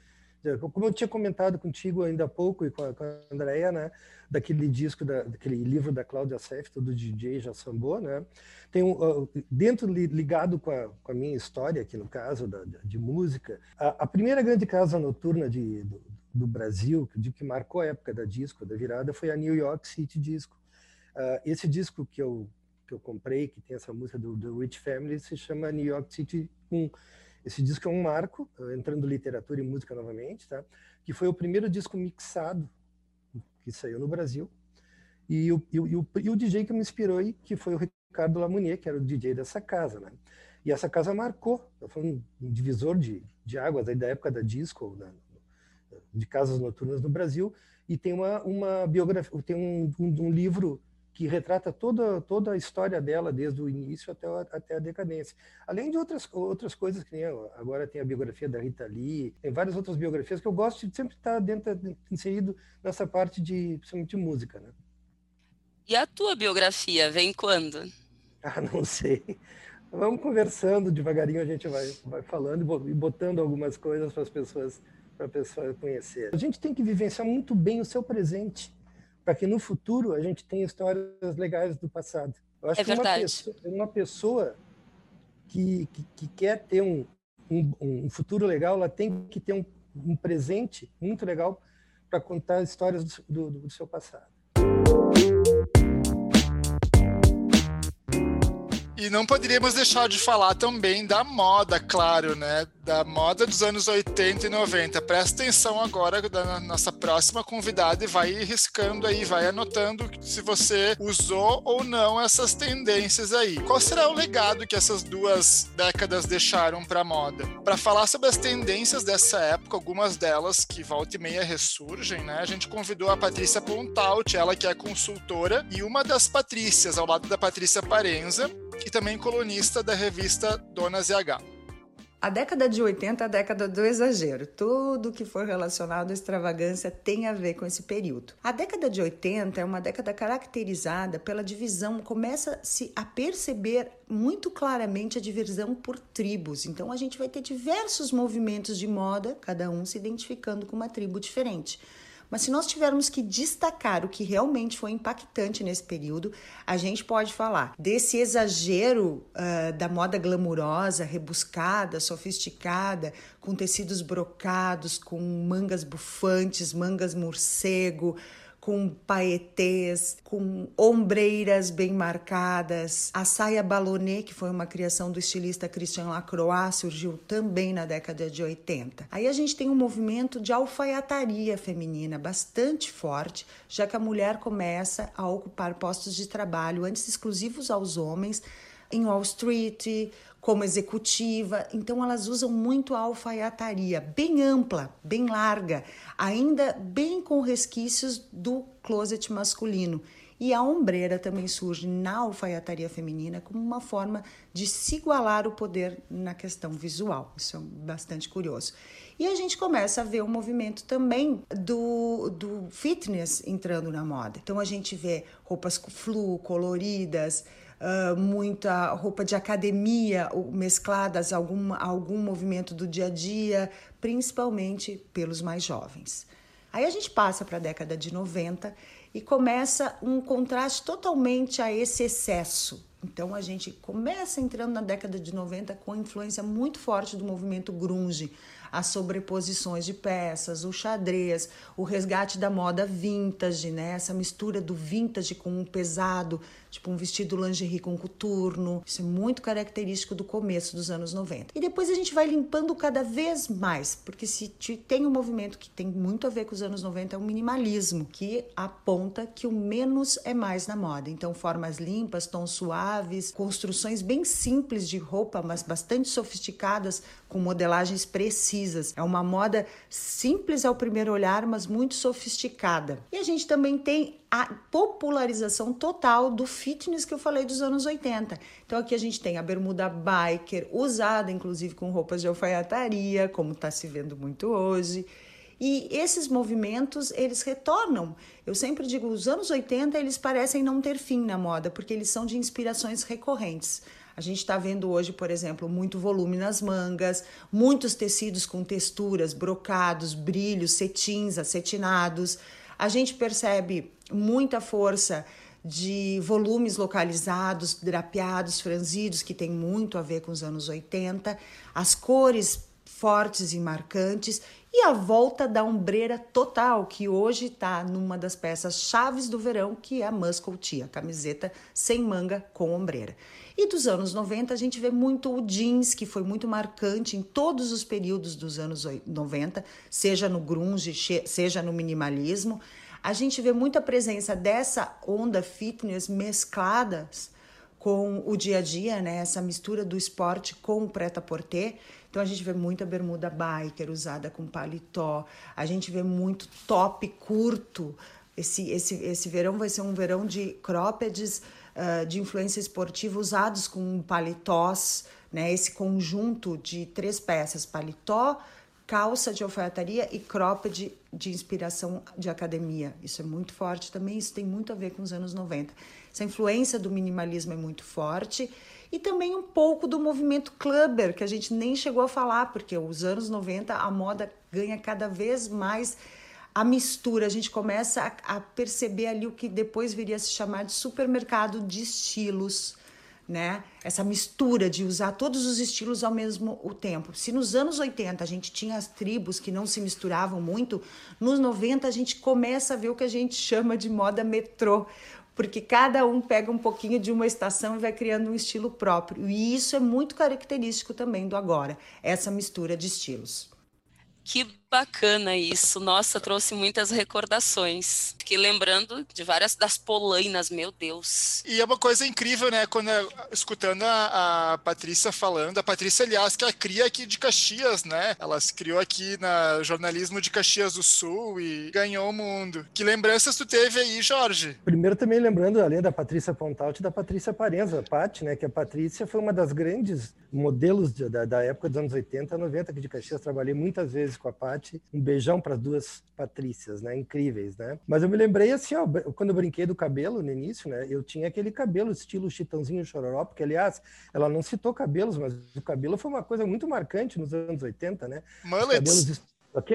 como eu tinha comentado contigo ainda há pouco e com a, com a Andrea, né? daquele disco, da, daquele livro da Cláudia Sefton, do DJ Já Sambô, né? Tem um, uh, dentro, ligado com a, com a, minha história, aqui no caso, da, de música, a, a, primeira grande casa noturna de, do, do Brasil, de que marcou a época da disco, da virada, foi a New York City Disco. Uh, esse disco que eu, que eu comprei, que tem essa música do, do Rich Family, se chama New York City 1. Esse disco é um marco, uh, entrando literatura e música novamente, tá? que foi o primeiro disco mixado que saiu no Brasil. E o, e, o, e o DJ que me inspirou, que foi o Ricardo Lamounier, que era o DJ dessa casa, né? E essa casa marcou, foi um divisor de, de águas aí da época da disco, né? de casas noturnas no Brasil, e tem uma, uma biografia, tem um, um, um, livro que retrata toda, toda a história dela, desde o início até, até a decadência. Além de outras, outras coisas, que agora tem a biografia da Rita Lee, tem várias outras biografias que eu gosto de sempre estar dentro, inserido nessa parte de, principalmente de música. Né? E a tua biografia vem quando? Ah, não sei. Vamos conversando devagarinho, a gente vai, vai falando e botando algumas coisas para as pessoas para a pessoa conhecer. A gente tem que vivenciar muito bem o seu presente para que no futuro a gente tenha histórias legais do passado. Eu acho é que uma pessoa, uma pessoa que, que, que, quer ter um, um, um, futuro legal, ela tem que ter um, um presente muito legal para contar histórias do, do, do seu passado. E não poderíamos deixar de falar também da moda, claro, né? Da moda dos anos 80 e 90. Presta atenção agora da nossa próxima convidada e vai riscando aí, vai anotando se você usou ou não essas tendências aí. Qual será o legado que essas duas décadas deixaram para moda? Para falar sobre as tendências dessa época, algumas delas que volta e meia ressurgem, né? A gente convidou a Patrícia Pontaut, ela que é consultora e uma das Patrícias, ao lado da Patrícia Parenza, e também colunista da revista Dona ZH. A década de 80 é a década do exagero. Tudo que for relacionado à extravagância tem a ver com esse período. A década de 80 é uma década caracterizada pela divisão, começa-se a perceber muito claramente a divisão por tribos. Então a gente vai ter diversos movimentos de moda, cada um se identificando com uma tribo diferente. Mas se nós tivermos que destacar o que realmente foi impactante nesse período, a gente pode falar desse exagero uh, da moda glamurosa, rebuscada, sofisticada, com tecidos brocados, com mangas bufantes, mangas morcego com paetês, com ombreiras bem marcadas. A saia ballonnet, que foi uma criação do estilista Christian Lacroix, surgiu também na década de 80. Aí a gente tem um movimento de alfaiataria feminina bastante forte, já que a mulher começa a ocupar postos de trabalho antes exclusivos aos homens em Wall Street, como executiva. Então, elas usam muito a alfaiataria, bem ampla, bem larga, ainda bem com resquícios do closet masculino. E a ombreira também surge na alfaiataria feminina como uma forma de se igualar o poder na questão visual. Isso é bastante curioso. E a gente começa a ver o movimento também do, do fitness entrando na moda. Então a gente vê roupas flu, coloridas, uh, muita roupa de academia mescladas a algum, algum movimento do dia a dia, principalmente pelos mais jovens. Aí a gente passa para a década de 90 e começa um contraste totalmente a esse excesso. Então a gente começa entrando na década de 90 com influência muito forte do movimento grunge, as sobreposições de peças, o xadrez, o resgate da moda vintage, né? Essa mistura do vintage com o pesado, tipo um vestido lingerie com coturno. Isso é muito característico do começo dos anos 90. E depois a gente vai limpando cada vez mais, porque se tem um movimento que tem muito a ver com os anos 90 é o minimalismo, que aponta que o menos é mais na moda. Então, formas limpas, tons suaves, construções bem simples de roupa, mas bastante sofisticadas, com modelagens precisas. É uma moda simples ao primeiro olhar, mas muito sofisticada. E a gente também tem a popularização total do fitness que eu falei dos anos 80. Então aqui a gente tem a bermuda biker, usada inclusive com roupas de alfaiataria, como está se vendo muito hoje. E esses movimentos, eles retornam. Eu sempre digo, os anos 80, eles parecem não ter fim na moda, porque eles são de inspirações recorrentes. A gente está vendo hoje, por exemplo, muito volume nas mangas, muitos tecidos com texturas, brocados, brilhos, cetins, acetinados. A gente percebe muita força de volumes localizados, drapeados, franzidos, que tem muito a ver com os anos 80, as cores fortes e marcantes e a volta da ombreira total, que hoje está numa das peças chaves do verão, que é a Muscle Tee, a camiseta sem manga com ombreira. E dos anos 90 a gente vê muito o jeans, que foi muito marcante em todos os períodos dos anos 90, seja no grunge, seja no minimalismo. A gente vê muita presença dessa onda fitness mescladas com o dia a dia, né? Essa mistura do esporte com o preta-porter. Então a gente vê muita bermuda biker usada com paletó. A gente vê muito top curto. Esse, esse, esse verão vai ser um verão de croppeds uh, de influência esportiva usados com paletós, né? Esse conjunto de três peças, paletó, calça de alfaiataria e cropped de inspiração de academia. Isso é muito forte também, isso tem muito a ver com os anos 90. Essa influência do minimalismo é muito forte e também um pouco do movimento clubber, que a gente nem chegou a falar, porque os anos 90 a moda ganha cada vez mais a mistura, a gente começa a, a, perceber ali o que depois viria a se chamar de supermercado de estilos, né? Essa mistura de usar todos os estilos ao mesmo o tempo. Se nos anos 80 a gente tinha as tribos que não se misturavam muito, nos 90 a gente começa a ver o que a gente chama de moda metrô, porque cada um pega um pouquinho de uma estação e vai criando um estilo próprio. E isso é muito característico também do agora, essa mistura de estilos. Que bacana isso. Nossa, trouxe muitas recordações. Fiquei lembrando de várias das polainas, meu Deus. E é uma coisa incrível, né? Quando escutando a, a Patrícia falando, a Patrícia, aliás, que é a cria aqui de Caxias, né? Ela se criou aqui na jornalismo de Caxias do Sul e ganhou o mundo. Que lembranças tu teve aí, Jorge? Primeiro também lembrando, além da Patrícia Pontalte, da Patrícia Parenza, a Pat, né? Que a Patrícia foi uma das grandes modelos de, da, da época dos anos 80, 90 aqui de Caxias. Trabalhei muitas vezes com a Pat um beijão para as duas Patrícias, né? Incríveis, né? Mas eu me lembrei assim, ó, quando eu brinquei do cabelo no início, né? Eu tinha aquele cabelo estilo Chitãozinho Chororó, porque aliás, ela não citou cabelos, mas o cabelo foi uma coisa muito marcante nos anos 80, né? Mullets.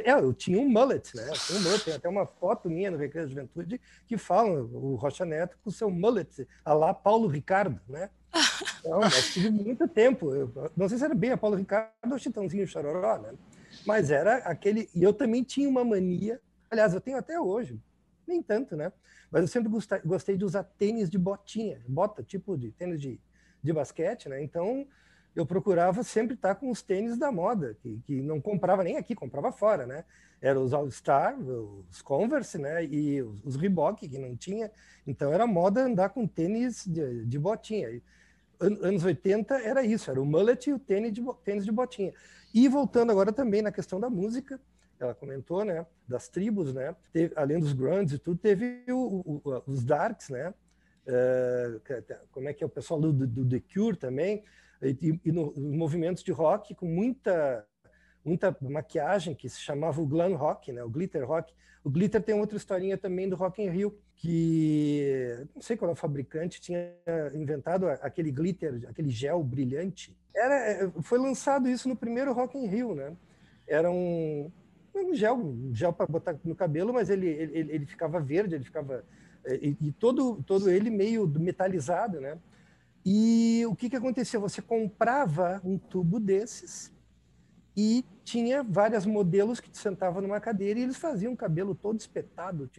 É, eu tinha um mullet, né? Eu um mullet, tem até uma foto minha no Recreio da Juventude que fala o Rocha Neto com o seu mullet, a lá Paulo Ricardo, né? Então, eu tive muito tempo. Eu, não sei se era bem a Paulo Ricardo ou Chitãozinho Chororó, né? Mas era aquele. E eu também tinha uma mania, aliás, eu tenho até hoje, nem tanto, né? Mas eu sempre gostei, de usar tênis de botinha, bota, tipo de tênis de, de basquete, né? Então eu procurava sempre estar com os tênis da moda, que, que não comprava nem aqui, comprava fora, né? Eram os All-Star, os Converse, né? E os, os Reebok, que não tinha. Então era moda andar com tênis de, de botinha. Anos 80 era isso, era o mullet e o tênis de, tênis de botinha. E voltando agora também na questão da música, ela comentou, né? Das tribos, né? Teve, além dos grunts e tudo, teve o, o, os darks, né? Uh, como é que é o pessoal do, do, The Cure também, e, e no, movimentos de rock com muita muita maquiagem que se chamava o glam rock, né? O glitter rock. O glitter tem outra historinha também do Rock in Rio, que não sei qual é o fabricante tinha inventado aquele glitter, aquele gel brilhante. Era, foi lançado isso no primeiro Rock in Rio, né? Era um, um gel, um gel para botar no cabelo, mas ele, ele, ele ficava verde, ele ficava e, e, todo todo ele meio metalizado, né? E o que que acontecia? Você comprava um tubo desses e tinha vários modelos que sentavam numa cadeira e eles faziam o cabelo todo espetado,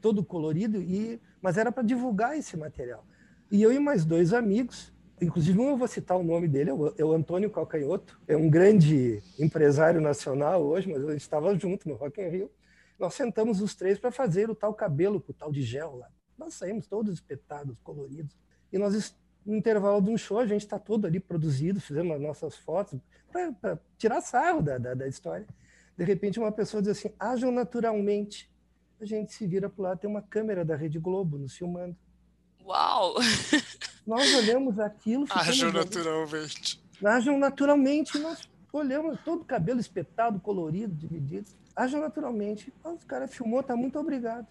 todo colorido, e mas era para divulgar esse material. E eu e mais dois amigos, inclusive um eu vou citar o nome dele, é o Antônio Calcanhoto, é um grande empresário nacional hoje, mas eu estava junto no Rock in Rio. Nós sentamos os três para fazer o tal cabelo com o tal de gel lá. Nós saímos todos espetados, coloridos. E nós no intervalo de um show, a gente está todo ali produzido, fizemos as nossas fotos, para tirar sarro da, da, da, história. De repente, uma pessoa diz assim: ajam naturalmente. A gente se vira para lá, tem uma câmera da Rede Globo nos filmando. Uau! Nós olhamos aquilo. Ajam naturalmente. Ajam naturalmente. Nós olhamos todo o cabelo espetado, colorido, dividido. Ajam naturalmente. O cara filmou, tá muito obrigado.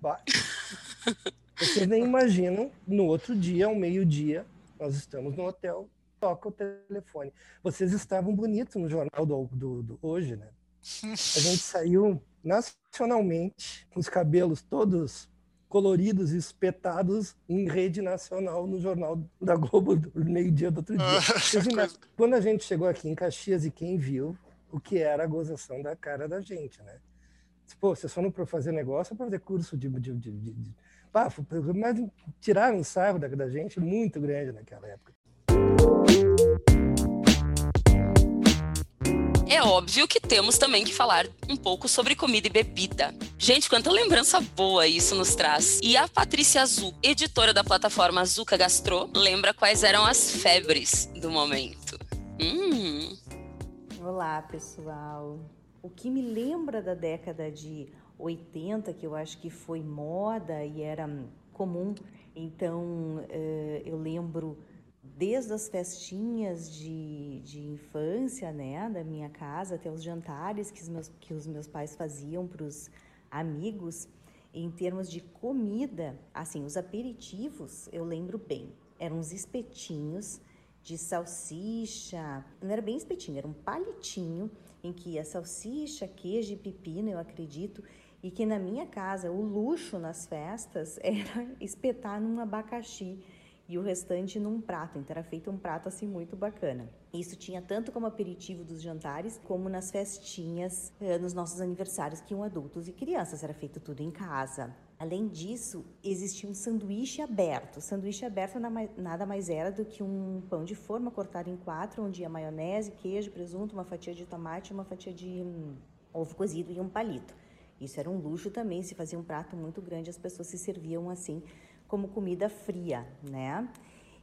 Bah. Vocês nem imaginam, no outro dia, ao meio-dia, nós estamos no hotel, toca o telefone. Vocês estavam bonitos no jornal do, do, do hoje, né? A gente saiu nacionalmente, com os cabelos todos coloridos e espetados em rede nacional no jornal da Globo do meio-dia do outro dia. Ah, quando a gente chegou aqui em Caxias e quem viu o que era a gozação da cara da gente, né? Pô, vocês foram para fazer negócio para fazer curso de, de, de, de... Pá, mas tiraram um sarro da, da gente muito grande naquela época. É óbvio que temos também que falar um pouco sobre comida e bebida. Gente, quanta lembrança boa isso nos traz. E a Patrícia Azul, editora da plataforma Azuca Gastro, lembra quais eram as febres do momento. Hum. Olá, pessoal. O que me lembra da década de 80, que eu acho que foi moda e era comum, então eh, eu lembro desde as festinhas de, de infância, né, da minha casa, até os jantares que os meus, que os meus pais faziam para os amigos, em termos de comida, assim, os aperitivos, eu lembro bem, eram uns espetinhos de salsicha, não era bem espetinho, era um palitinho em que ia salsicha, queijo e pepino, eu acredito, e que na minha casa o luxo nas festas era espetar num abacaxi e o restante num prato. Então era feito um prato assim muito bacana. Isso tinha tanto como aperitivo dos jantares, como nas festinhas, eh, nos nossos aniversários que iam adultos e crianças. Era feito tudo em casa. Além disso, existia um sanduíche aberto. O sanduíche aberto nada mais era do que um pão de forma cortado em quatro, onde ia maionese, queijo, presunto, uma fatia de tomate, uma fatia de hum, ovo cozido e um palito. Isso era um luxo também, se fazia um prato muito grande, as pessoas se serviam assim como comida fria, né?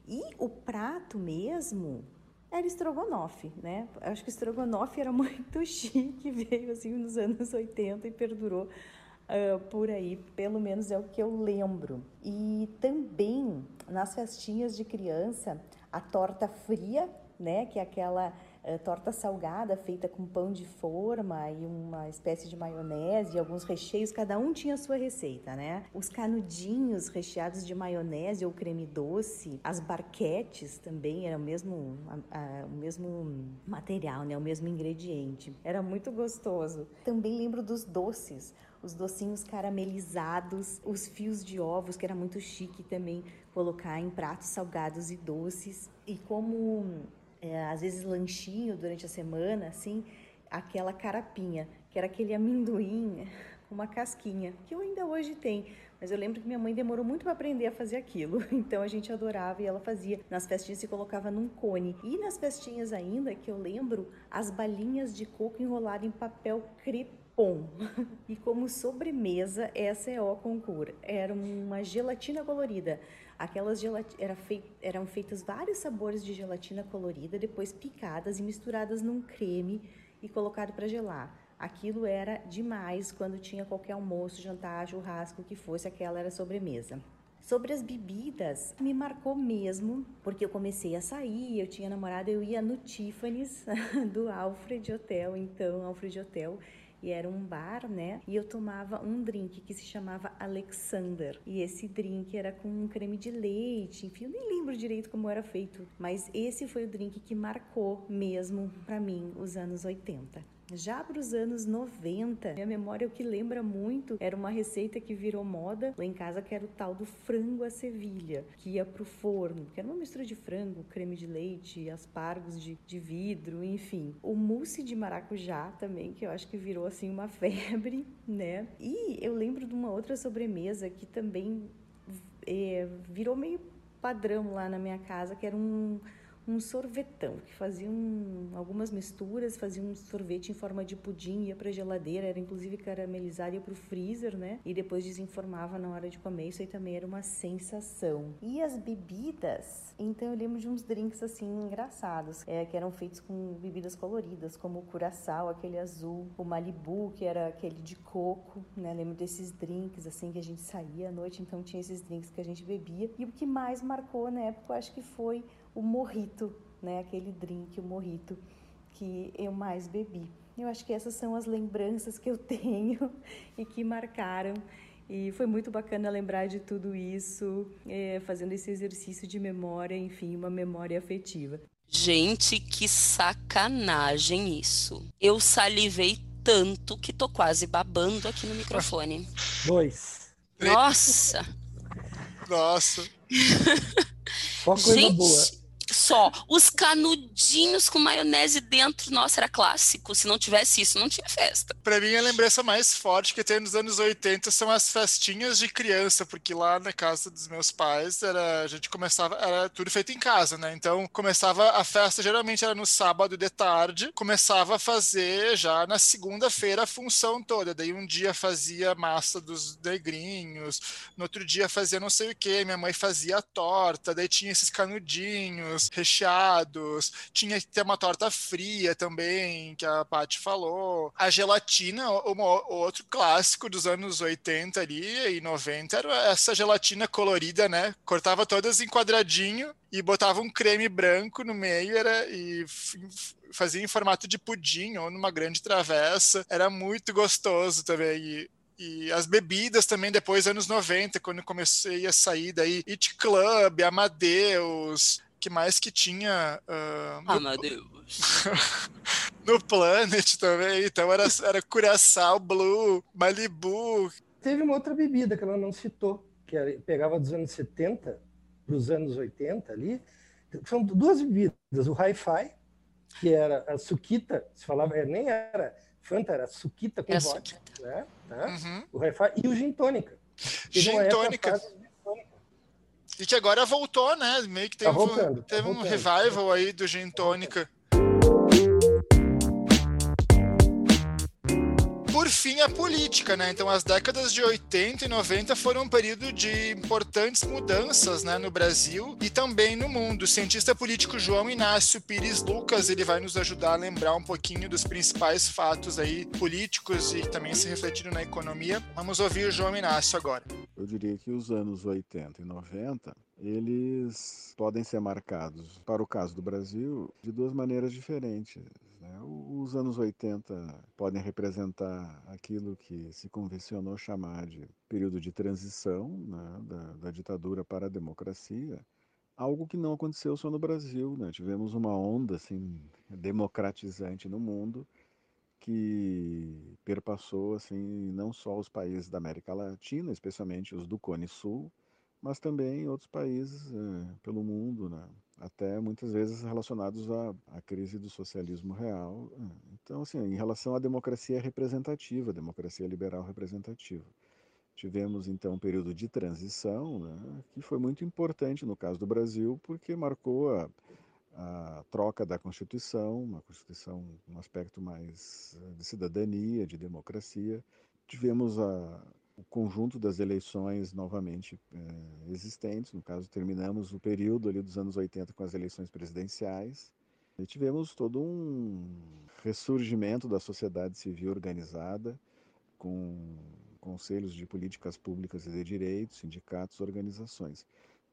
E o prato mesmo era estrogonofe, né? Acho que estrogonofe era muito chique, veio assim nos anos 80 e perdurou uh, por aí, pelo menos é o que eu lembro. E também nas festinhas de criança, a torta fria, né? Que é aquela uh, torta salgada feita com pão de forma e uma espécie de maionese e alguns recheios, cada um tinha a sua receita, né? Os canudinhos recheados de maionese ou creme doce, as barquetes também era o mesmo, a, a, o mesmo material, né? O mesmo ingrediente. Era muito gostoso. Também lembro dos doces os docinhos caramelizados, os fios de ovos, que era muito chique também colocar em pratos salgados e doces. E como é, às vezes lanchinho durante a semana, assim, aquela carapinha, que era aquele amendoim com uma casquinha, que eu ainda hoje tenho. Mas eu lembro que minha mãe demorou muito para aprender a fazer aquilo. Então a gente adorava e ela fazia. Nas festinhas se colocava num cone. E nas festinhas ainda, que eu lembro, as balinhas de coco enroladas em papel crepom. E como sobremesa, essa é o concurso. Era uma gelatina colorida. Aquelas. Era fei... eram feitas vários sabores de gelatina colorida, depois picadas e misturadas num creme e colocado para gelar. Aquilo era demais quando tinha qualquer almoço, jantar, churrasco, que fosse, aquela era sobremesa. Sobre as bebidas, me marcou mesmo, porque eu comecei a sair, eu tinha namorado, eu ia no Tiffany's do Alfred Hotel, então, Alfred Hotel, e era um bar, né? E eu tomava um drink que se chamava Alexander. E esse drink era com um creme de leite, enfim, eu nem lembro direito como era feito, mas esse foi o drink que marcou mesmo para mim os anos 80. Já para os anos 90, minha memória o que lembra muito era uma receita que virou moda lá em casa, que era o tal do frango à sevilha, que ia para o forno, que era uma mistura de frango, creme de leite, aspargos de, de vidro, enfim. O mousse de maracujá também, que eu acho que virou assim uma febre, né? E eu lembro de uma outra sobremesa que também é, virou meio padrão lá na minha casa, que era um um sorvetão, que fazia um, algumas misturas, fazia um sorvete em forma de pudim, ia para a geladeira, era inclusive caramelizado, ia para o freezer, né? E depois desenformava na hora de comer, isso aí também era uma sensação. E as bebidas, então eu lembro de uns drinks assim engraçados, é, que eram feitos com bebidas coloridas, como o curaçao, aquele azul, o Malibu, que era aquele de coco, né? Lembro desses drinks assim que a gente saía à noite, então tinha esses drinks que a gente bebia. E o que mais marcou na época, eu acho que foi o morrito, né? Aquele drink, o morrito que eu mais bebi. Eu acho que essas são as lembranças que eu tenho e que marcaram. E foi muito bacana lembrar de tudo isso, é, fazendo esse exercício de memória, enfim, uma memória afetiva. Gente, que sacanagem isso. Eu salivei tanto que tô quase babando aqui no microfone. Dois. Nossa! Nossa! Só coisa Gente, boa só. Os canudinhos com maionese dentro, nossa, era clássico. Se não tivesse isso, não tinha festa. Para mim, a lembrança mais forte que tem nos anos 80 são as festinhas de criança, porque lá na casa dos meus pais, era, a gente começava, era tudo feito em casa, né? Então, começava a festa, geralmente era no sábado de tarde, começava a fazer já na segunda-feira a função toda. Daí um dia fazia massa dos negrinhos, no outro dia fazia não sei o que, minha mãe fazia a torta, daí tinha esses canudinhos, recheados, tinha que ter uma torta fria também, que a Paty falou. A gelatina, um, outro clássico dos anos 80 ali e 90 era essa gelatina colorida, né? Cortava todas em quadradinho e botava um creme branco no meio era, e fazia em formato de pudim ou numa grande travessa. Era muito gostoso também. E, e as bebidas também depois anos 90, quando comecei a sair daí, It Club, Amadeus, que mais que tinha. Uh, ah, no... meu Deus! no Planet também. Então era, era Curaçao, Blue, Malibu. Teve uma outra bebida que ela não citou, que era, pegava dos anos 70 para os anos 80 ali. São duas bebidas: o Hi-Fi, que era a suquita, se falava, é, nem era Fanta, era suquita com vodka. Né? Tá? Uhum. O Hi-Fi e o gin tônica. Gin tônica. E que agora voltou, né? Meio que teve, tá um, teve tá um revival aí do Gin Tônica. Por fim, a política, né? Então, as décadas de 80 e 90 foram um período de importantes mudanças, né, no Brasil e também no mundo. O cientista político João Inácio Pires Lucas, ele vai nos ajudar a lembrar um pouquinho dos principais fatos aí políticos e também se refletindo na economia. Vamos ouvir o João Inácio agora. Eu diria que os anos 80 e 90 eles podem ser marcados, para o caso do Brasil, de duas maneiras diferentes. Né? Os anos 80 podem representar aquilo que se convencionou chamar de período de transição né? da, da, ditadura para a democracia, algo que não aconteceu só no Brasil. Né? Tivemos uma onda assim, democratizante no mundo que perpassou assim não só os países da América Latina, especialmente os do Cone Sul, mas também outros países é, pelo mundo, né? até muitas vezes relacionados à, à crise do socialismo real. É. Então, assim, em relação à democracia representativa, democracia liberal representativa. Tivemos então um período de transição, né, que foi muito importante no caso do Brasil, porque marcou a, a troca da Constituição, uma Constituição um aspecto mais eh, de cidadania, de democracia. Tivemos a, o conjunto das eleições novamente é, existentes. No caso, terminamos o período ali dos anos 80 com as eleições presidenciais. E tivemos todo um ressurgimento da sociedade civil organizada, com conselhos de políticas públicas e de direitos, sindicatos, organizações.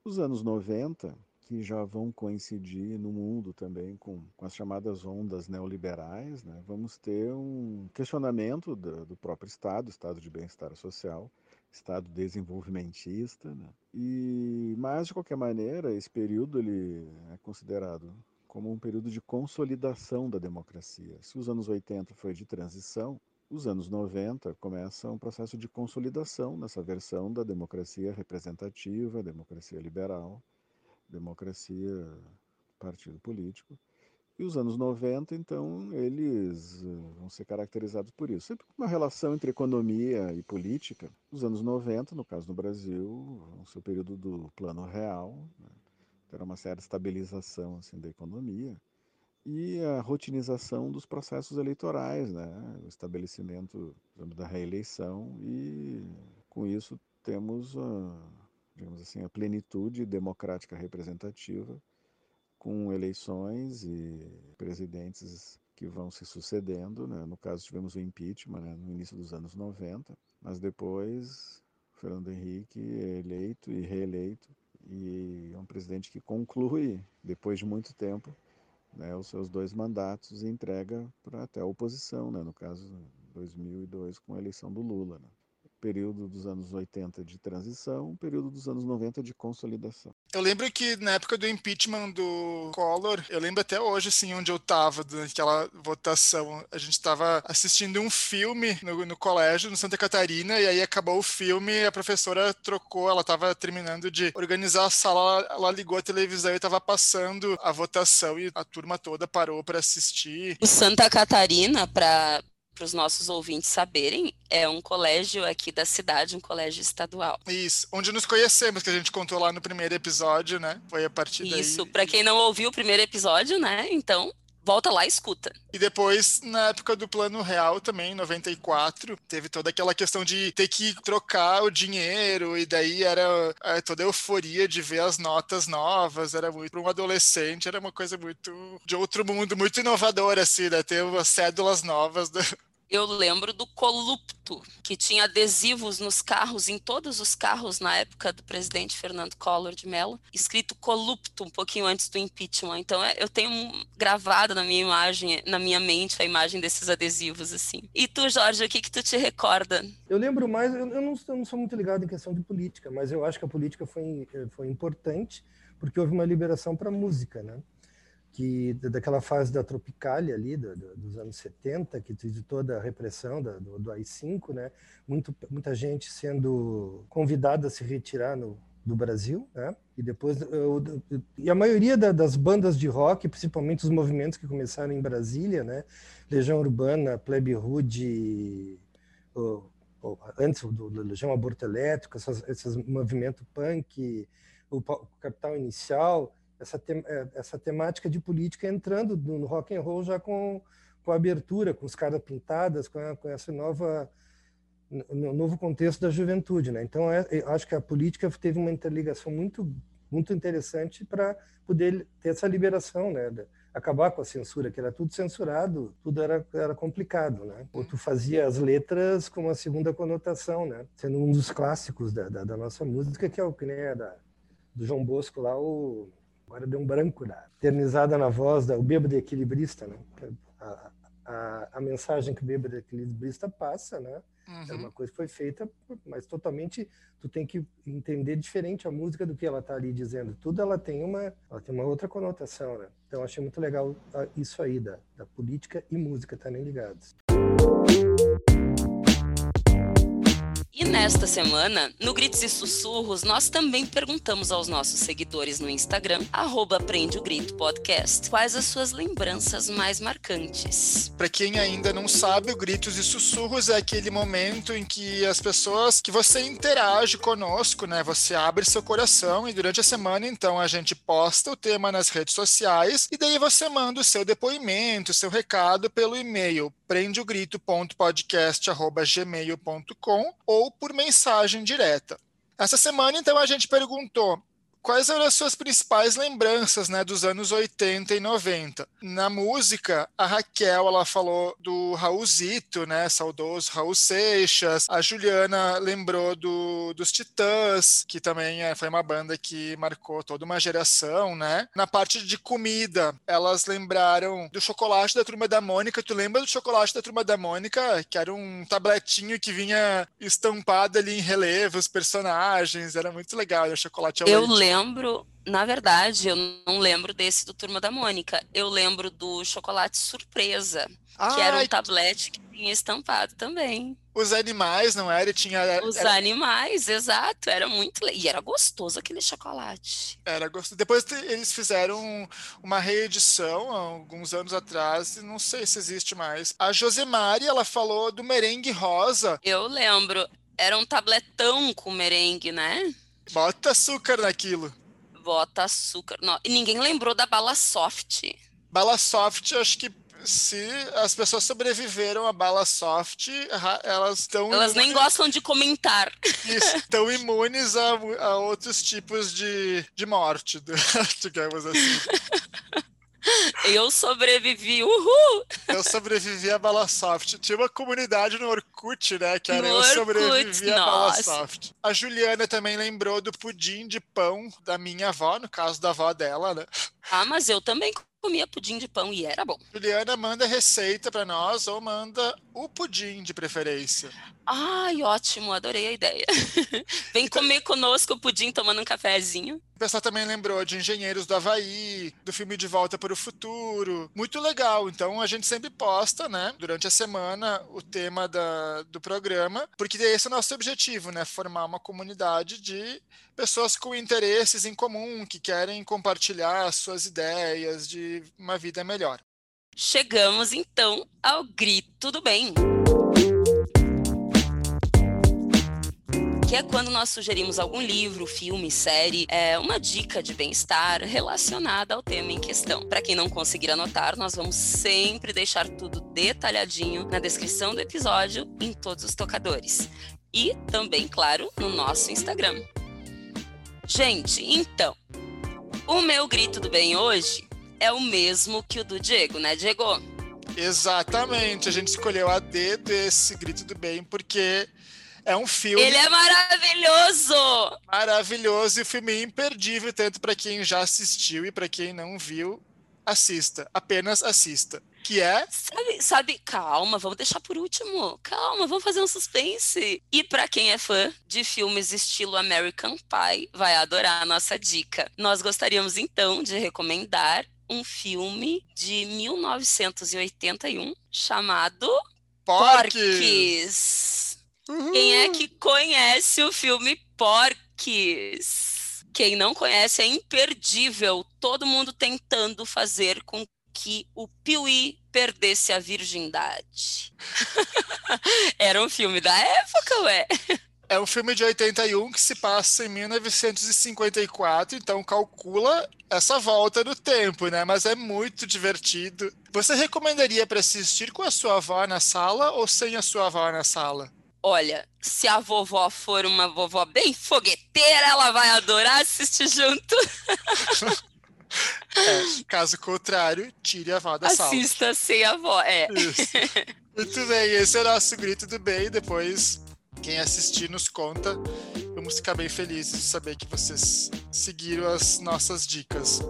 Os anos 90, que já vão coincidir no mundo também com, com as chamadas ondas neoliberais, né? vamos ter um questionamento do, do próprio Estado, Estado de bem-estar social, Estado desenvolvimentista, né? e mas de qualquer maneira esse período ele é considerado como um período de consolidação da democracia. Se os anos 80 foi de transição, os anos 90 começa um processo de consolidação nessa versão da democracia representativa, democracia liberal, democracia, partido político. E os anos 90, então, eles eh, vão ser caracterizados por isso. Sempre uma relação entre economia e política. Os anos 90, no caso do Brasil, vão ser o período do plano real, né? terá uma certa estabilização assim, da economia e a rotinização dos processos eleitorais, né? o estabelecimento da reeleição e com isso temos digamos assim, a plenitude democrática representativa, com eleições e presidentes que vão se sucedendo. Né? No caso, tivemos o impeachment né? no início dos anos 90, mas depois Fernando Henrique é eleito e reeleito, e é um presidente que conclui, depois de muito tempo, né, os seus dois mandatos e entrega para até a oposição, né, no caso 2002 com a eleição do Lula. Né período dos anos 80 de transição, período dos anos 90 de consolidação. Eu lembro que na época do impeachment do Collor, eu lembro até hoje, assim, onde eu estava, naquela votação. A gente estava assistindo um filme no, no, colégio, no Santa Catarina, e aí acabou o filme, a professora trocou, ela estava terminando de organizar a sala, ela ligou a televisão e estava passando a votação, e a turma toda parou para assistir. O Santa Catarina, para para os nossos ouvintes saberem, é um colégio aqui da cidade, um colégio estadual. Isso, onde nos conhecemos, que a gente contou lá no primeiro episódio, né? Foi a partir Isso, daí. Isso, para quem não ouviu o primeiro episódio, né? Então, volta lá e escuta. E depois, na época do Plano Real também, em 94, teve toda aquela questão de ter que trocar o dinheiro, e daí era é, toda a euforia de ver as notas novas, era muito, para um adolescente, era uma coisa muito de outro mundo, muito inovadora, assim, né? Ter as cédulas novas do, eu lembro do Colupto, que tinha adesivos nos carros, em todos os carros na época do presidente Fernando Collor de Mello, escrito Colupto um pouquinho antes do impeachment. Então é, eu tenho gravado na minha imagem, na minha mente, a imagem desses adesivos assim. E tu, Jorge, o que que tu te recorda? Eu lembro mais, eu, não, eu não sou muito ligado em questão de política, mas eu acho que a política foi, foi importante porque houve uma liberação para música, né? Que daquela fase da Tropicália ali, do, do, dos anos 70, que de toda a repressão da, do, do AI-5, né? Muito, muita gente sendo convidada a se retirar no, do Brasil, né? E depois eu, e a maioria da, das bandas de rock, principalmente os movimentos que começaram em Brasília, né? Legião Urbana, Plebe Rude, antes do, Legião Aborto Elétrico, esses movimentos punk, o, o Capital Inicial, essa, é, essa temática de política entrando no rock and roll já com, com a abertura, com os caras pintadas, com, a, com essa nova no novo contexto da juventude, né? Então, é, acho que a política teve uma interligação muito muito interessante para poder ter essa liberação, né? Acabar com a censura, que era tudo censurado, tudo era, era complicado, né? Ou tu fazia as letras com uma segunda conotação, né? Sendo um dos clássicos da, da, da nossa música, que é o que né, da, do João Bosco lá, o Agora deu um branco na eternizada na voz da o bêbado equilibrista, né? A, a, a, mensagem que o bêbado equilibrista passa, né? Uhum. É uma coisa que foi feita, mas totalmente tu tem que entender diferente a música do que ela está ali dizendo. Tudo ela tem uma, ela tem uma outra conotação, né? Então achei muito legal ah, isso aí da, da política e música estarem ligados. E nesta semana, no Gritos e Sussurros, nós também perguntamos aos nossos seguidores no Instagram, arroba Aprende o Grito Podcast, quais as suas lembranças mais marcantes. Para quem ainda não sabe, o Gritos e Sussurros é aquele momento em que as pessoas, que você interage conosco, né? Você abre seu coração e durante a semana, então, a gente posta o tema nas redes sociais e daí você manda o seu depoimento, o seu recado pelo e-mail prendeogrito.podcast.gmail.com ou por mensagem direta. Essa semana, então, a gente perguntou quais eram as suas principais lembranças, né, dos anos 80 e 90? Na música, a Raquel, ela falou do Raulzito, né, saudoso Raul Seixas. A Juliana lembrou do, dos Titãs, que também é, foi uma banda que marcou toda uma geração, né? Na parte de comida, elas lembraram do chocolate da Turma da Mônica. Tu lembra do chocolate da Turma da Mônica? Que era um tabletinho que vinha estampado ali em relevo, os personagens. Era muito legal, o chocolate Eu leite. lembro na verdade, eu não lembro desse do Turma da Mônica. Eu lembro do chocolate surpresa, ah, que era um tablete que tinha estampado também. Os animais, não era? Tinha, era... Os animais, exato. Era muito. E era gostoso aquele chocolate. Era gostoso. Depois eles fizeram uma reedição alguns anos atrás, não sei se existe mais. A Josemari, ela falou do merengue rosa. Eu lembro. Era um tabletão com merengue, né? Bota açúcar naquilo bota açúcar. Não, e ninguém lembrou da bala soft. Bala soft, acho que se as pessoas sobreviveram à bala soft, elas estão. Elas nem gostam de comentar. estão imunes a, a, outros tipos de, de morte, digamos assim. Eu sobrevivi, uhul! Eu sobrevivi a Bala Soft. Tinha uma comunidade no Orkut, né? Que era no eu Orkut, sobrevivi a Bala Soft. A Juliana também lembrou do pudim de pão da minha avó, no caso da avó dela, né? Ah, mas eu também comia pudim de pão e era bom. Juliana manda receita para nós ou manda o pudim de preferência. Ai, ótimo, adorei a ideia. Vem então, comer conosco o pudim tomando um cafezinho. O pessoal também lembrou de Engenheiros do Havaí, do filme De Volta para o Futuro. Muito legal. Então a gente sempre posta, né, durante a semana, o tema da, do programa, porque esse é o nosso objetivo, né? Formar uma comunidade de pessoas com interesses em comum, que querem compartilhar suas ideias de uma vida melhor. Chegamos então ao grito do bem. Que é quando nós sugerimos algum livro, filme, série, é, uma dica de bem-estar relacionada ao tema em questão. Para quem não conseguir anotar, nós vamos sempre deixar tudo detalhadinho na descrição do episódio em todos os tocadores. E também, claro, no nosso Instagram. Gente, então, o meu grito do bem hoje é o mesmo que o do Diego, né, Diego? Exatamente, a gente escolheu a dedo esse grito do bem porque é um filme. Ele é maravilhoso! Maravilhoso e o filme imperdível, tanto para quem já assistiu e para quem não viu. Assista, apenas assista. Que é. Sabe, sabe, calma, vamos deixar por último. Calma, vamos fazer um suspense. E para quem é fã de filmes estilo American Pie, vai adorar a nossa dica. Nós gostaríamos então de recomendar um filme de 1981 chamado Porques. Porques. Uhum. Quem é que conhece o filme Porques? Quem não conhece é imperdível. Todo mundo tentando fazer com que o Piuí perdesse a virgindade. Era um filme da época, ué. É um filme de 81 que se passa em 1954, então calcula essa volta no tempo, né? Mas é muito divertido. Você recomendaria para assistir com a sua avó na sala ou sem a sua avó na sala? Olha, se a vovó for uma vovó bem fogueteira, ela vai adorar assistir junto. É, caso contrário, tire a avó da Assista sala. Assista sem a avó, é. Isso. Muito bem, esse é o nosso grito do bem. Depois, quem assistir nos conta. Vamos ficar bem felizes de saber que vocês seguiram as nossas dicas.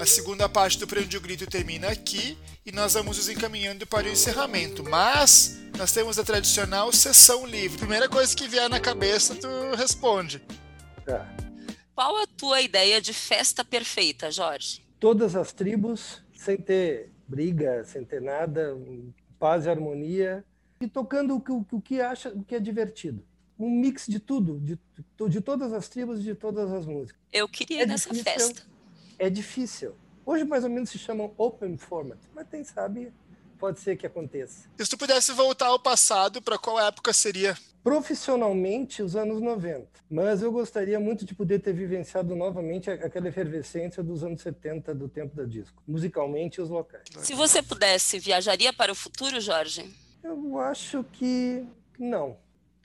A segunda parte do Prêmio de Grito termina aqui e nós vamos nos encaminhando para o encerramento. Mas nós temos a tradicional sessão livre. Primeira coisa que vier na cabeça, tu responde. Tá. Qual a tua ideia de festa perfeita, Jorge? Todas as tribos, sem ter briga, sem ter nada, paz e harmonia, e tocando o que, o que acha o que é divertido. Um mix de tudo, de, de todas as tribos, de todas as músicas. Eu queria é nessa difícil, festa. É difícil. Hoje mais ou menos se chamam open format, mas quem sabe pode ser que aconteça. E se tu pudesse voltar ao passado, para qual época seria? Profissionalmente, os anos 90. Mas eu gostaria muito de poder ter vivenciado novamente aquela efervescência dos anos 70, do tempo da disco. Musicalmente, os locais. Se você pudesse, viajaria para o futuro, Jorge? Eu acho que não.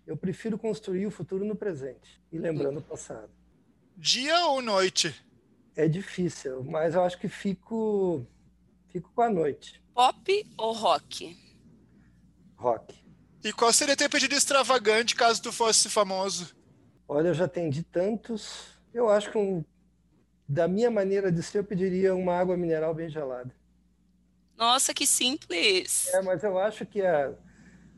Eu prefiro construir o futuro no presente e lembrando hum. o passado. Dia ou noite? É difícil, mas eu acho que fico, fico com a noite. Pop ou rock? Rock. E qual seria teu pedido extravagante caso tu fosse famoso? Olha, eu já atendi tantos. Eu acho que um, da minha maneira de ser, eu pediria uma água mineral bem gelada. Nossa, que simples! É, mas eu acho que a,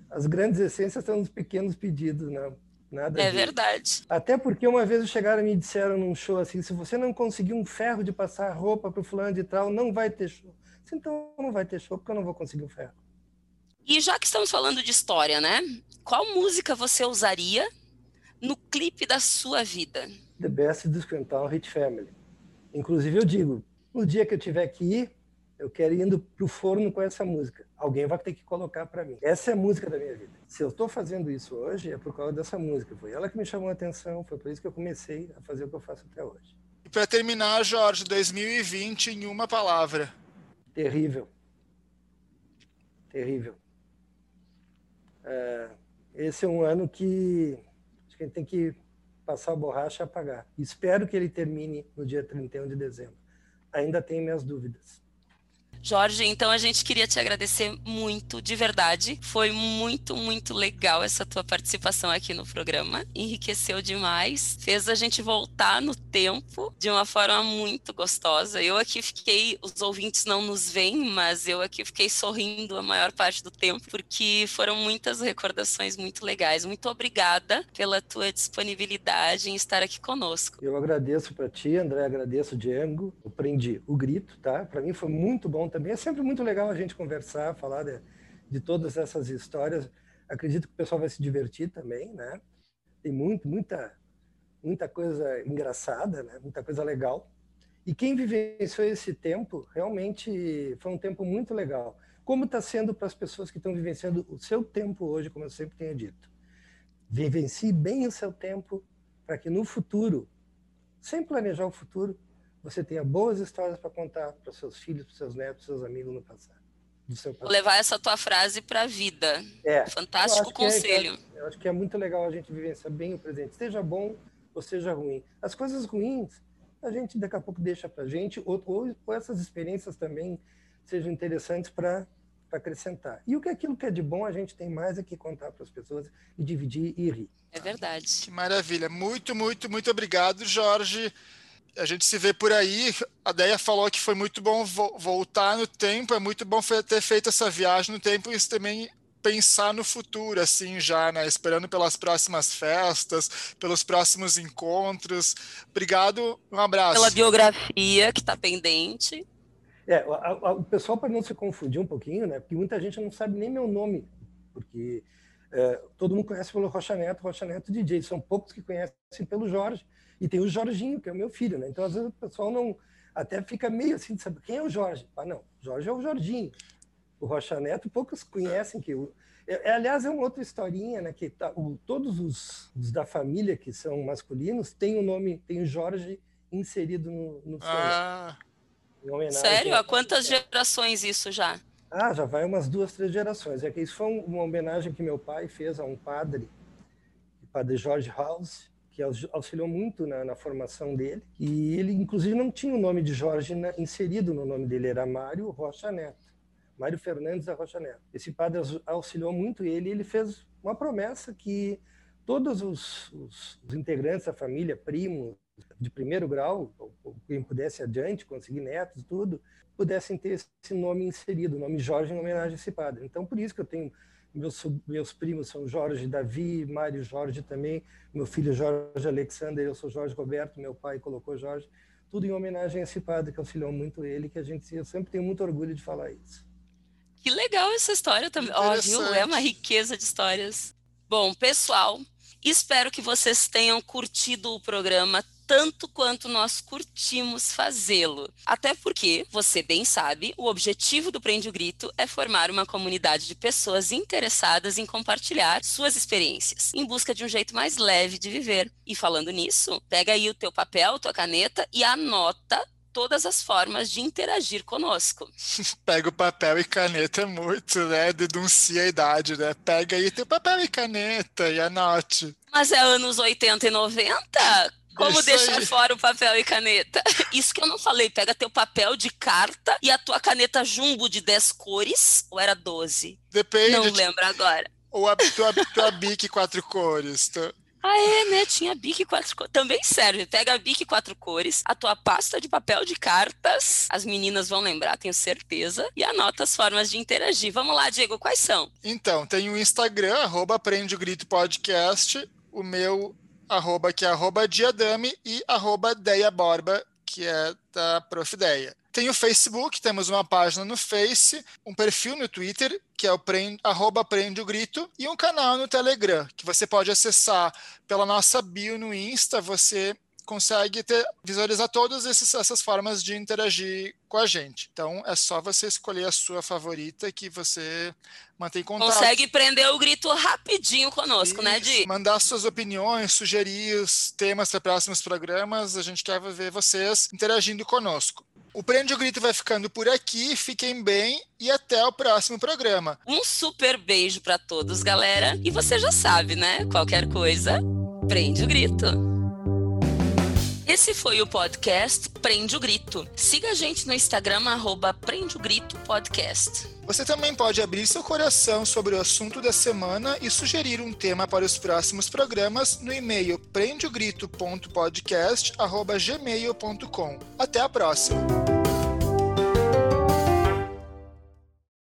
as grandes essências estão nos pequenos pedidos, não. Né? Nada é verdade. Até porque uma vez chegaram e me disseram num show assim: se você não conseguir um ferro de passar roupa para o fulano de tal, não vai ter show. Então não vai ter show porque eu não vou conseguir um ferro. E já que estamos falando de história, né? Qual música você usaria no clipe da sua vida? The Best do Scranton Hit Family. Inclusive eu digo, no dia que eu tiver que ir, eu quero ir indo pro forno com essa música. Alguém vai ter que colocar para mim. Essa é a música da minha vida. Se eu estou fazendo isso hoje, é por causa dessa música. Foi ela que me chamou a atenção, foi por isso que eu comecei a fazer o que eu faço até hoje. E para terminar, Jorge, 2020 em uma palavra. Terrível. Terrível. É, esse é um ano que acho que a gente tem que passar a borracha e apagar. Espero que ele termine no dia 31 de dezembro. Ainda tenho minhas dúvidas. Jorge, então a gente queria te agradecer muito, de verdade. Foi muito, muito legal essa tua participação aqui no programa. Enriqueceu demais, fez a gente voltar no tempo de uma forma muito gostosa. Eu aqui fiquei, os ouvintes não nos veem, mas eu aqui fiquei sorrindo a maior parte do tempo, porque foram muitas recordações muito legais. Muito obrigada pela tua disponibilidade em estar aqui conosco. Eu agradeço para ti, André, agradeço o Django. Eu prendi o grito, tá? Para mim foi muito bom também. É sempre muito legal a gente conversar, falar de, de todas essas histórias. Acredito que o pessoal vai se divertir também, né? Tem muito, muita, muita coisa engraçada, né? Muita coisa legal. E quem vivenciou esse tempo, realmente foi um tempo muito legal. Como está sendo para as pessoas que estão vivenciando o seu tempo hoje, como eu sempre tenho dito. Vivencie bem o seu tempo para que no futuro, sem planejar o futuro, você tenha boas histórias para contar para seus filhos, para seus netos, para seus amigos no passado. Do seu passado. Levar essa tua frase para a vida. É. Fantástico é, conselho. É, eu acho que é muito legal a gente vivenciar bem o presente, seja bom ou seja ruim. As coisas ruins a gente daqui a pouco deixa para a gente, ou, ou, essas experiências também sejam interessantes para acrescentar. E o que é aquilo que é de bom a gente tem mais é que contar para as pessoas e dividir e rir. É verdade. Que maravilha. Muito, muito, muito obrigado, Jorge a gente se vê por aí. A Deia falou que foi muito bom vo voltar no tempo, é muito bom ter feito essa viagem no tempo e também pensar no futuro, assim, já, né? Esperando pelas próximas festas, pelos próximos encontros. Obrigado, um abraço. Pela biografia que está pendente. É, a, a, o pessoal, para não se confundir um pouquinho, né? Porque muita gente não sabe nem meu nome, porque é, todo mundo conhece pelo Rocha Neto, Rocha Neto DJ. São poucos que conhecem pelo Jorge. E tem o Jorginho, que é o meu filho, né? Então, às vezes, o pessoal não até fica meio assim de saber quem é o Jorge. Ah, não, Jorge é o Jorginho. O Rocha Neto, poucos conhecem que o. É, é, aliás, é uma outra historinha, né? Que tá, o, todos os, os, da família que são masculinos têm o nome, tem o Jorge inserido no, no ah. Sério? Há quantas gerações isso já? Ah, já vai umas duas, três gerações. É que isso foi uma homenagem que meu pai fez a um padre, o padre Jorge House, que auxiliou muito na, na, formação dele. E ele, inclusive, não tinha o nome de Jorge na, inserido no nome dele, era Mário Rocha Neto. Mário Fernandes da Rocha Neto. Esse padre auxiliou muito ele e ele fez uma promessa que todos os, os, os integrantes da família, primos, de primeiro grau, ou, quem pudesse adiante, conseguir netos, tudo, pudessem ter esse nome inserido, o nome Jorge em homenagem a esse padre. Então, por isso que eu tenho meus, meus primos são Jorge Davi, Mário Jorge também, meu filho Jorge Alexander, eu sou Jorge Roberto, meu pai colocou Jorge, tudo em homenagem a esse padre que auxiliou muito ele, que a gente eu sempre tenho muito orgulho de falar isso. Que legal essa história também, ó, viu? É uma riqueza de histórias. Bom, pessoal, espero que vocês tenham curtido o programa tanto quanto nós curtimos fazê-lo. Até porque, você bem sabe, o objetivo do Prende o Grito é formar uma comunidade de pessoas interessadas em compartilhar suas experiências, em busca de um jeito mais leve de viver. E falando nisso, pega aí o teu papel, tua caneta e anota todas as formas de interagir conosco. Pega o papel e caneta muito, né? Denuncia a idade, né? Pega aí teu papel e caneta e anote. Mas é anos 80 e 90? Como Isso deixar aí. fora o papel e caneta? Isso que eu não falei. Pega teu papel de carta e a tua caneta jumbo de 10 cores, ou era 12? Depende. Não lembro agora. Ou a tua, tua bique quatro cores. tá? Ah, é, né? Tinha bique quatro cores. Também serve. Pega a bique quatro cores, a tua pasta de papel de cartas. As meninas vão lembrar, tenho certeza. E anota as formas de interagir. Vamos lá, Diego, quais são? Então, tem o Instagram, arroba Aprende o Grito Podcast, o meu arroba que é arroba Diadame e arroba Deia Borba, que é da Prof. Deia. Tem o Facebook, temos uma página no Face, um perfil no Twitter, que é o prende, arroba Aprende o Grito, e um canal no Telegram, que você pode acessar pela nossa bio no Insta, você consegue ter, visualizar todas essas formas de interagir com a gente. Então, é só você escolher a sua favorita que você mantém contato. Consegue prender o grito rapidinho conosco, né, Isso, Di? Mandar suas opiniões, sugerir os temas para próximos programas. A gente quer ver vocês interagindo conosco. O Prende o Grito vai ficando por aqui. Fiquem bem e até o próximo programa. Um super beijo pra todos, galera. E você já sabe, né? Qualquer coisa, prende o grito. Esse foi o podcast Prende o Grito. Siga a gente no Instagram, arroba Prende o Grito Podcast. Você também pode abrir seu coração sobre o assunto da semana e sugerir um tema para os próximos programas no e-mail prendeogrito.podcast.gmail.com. Até a próxima!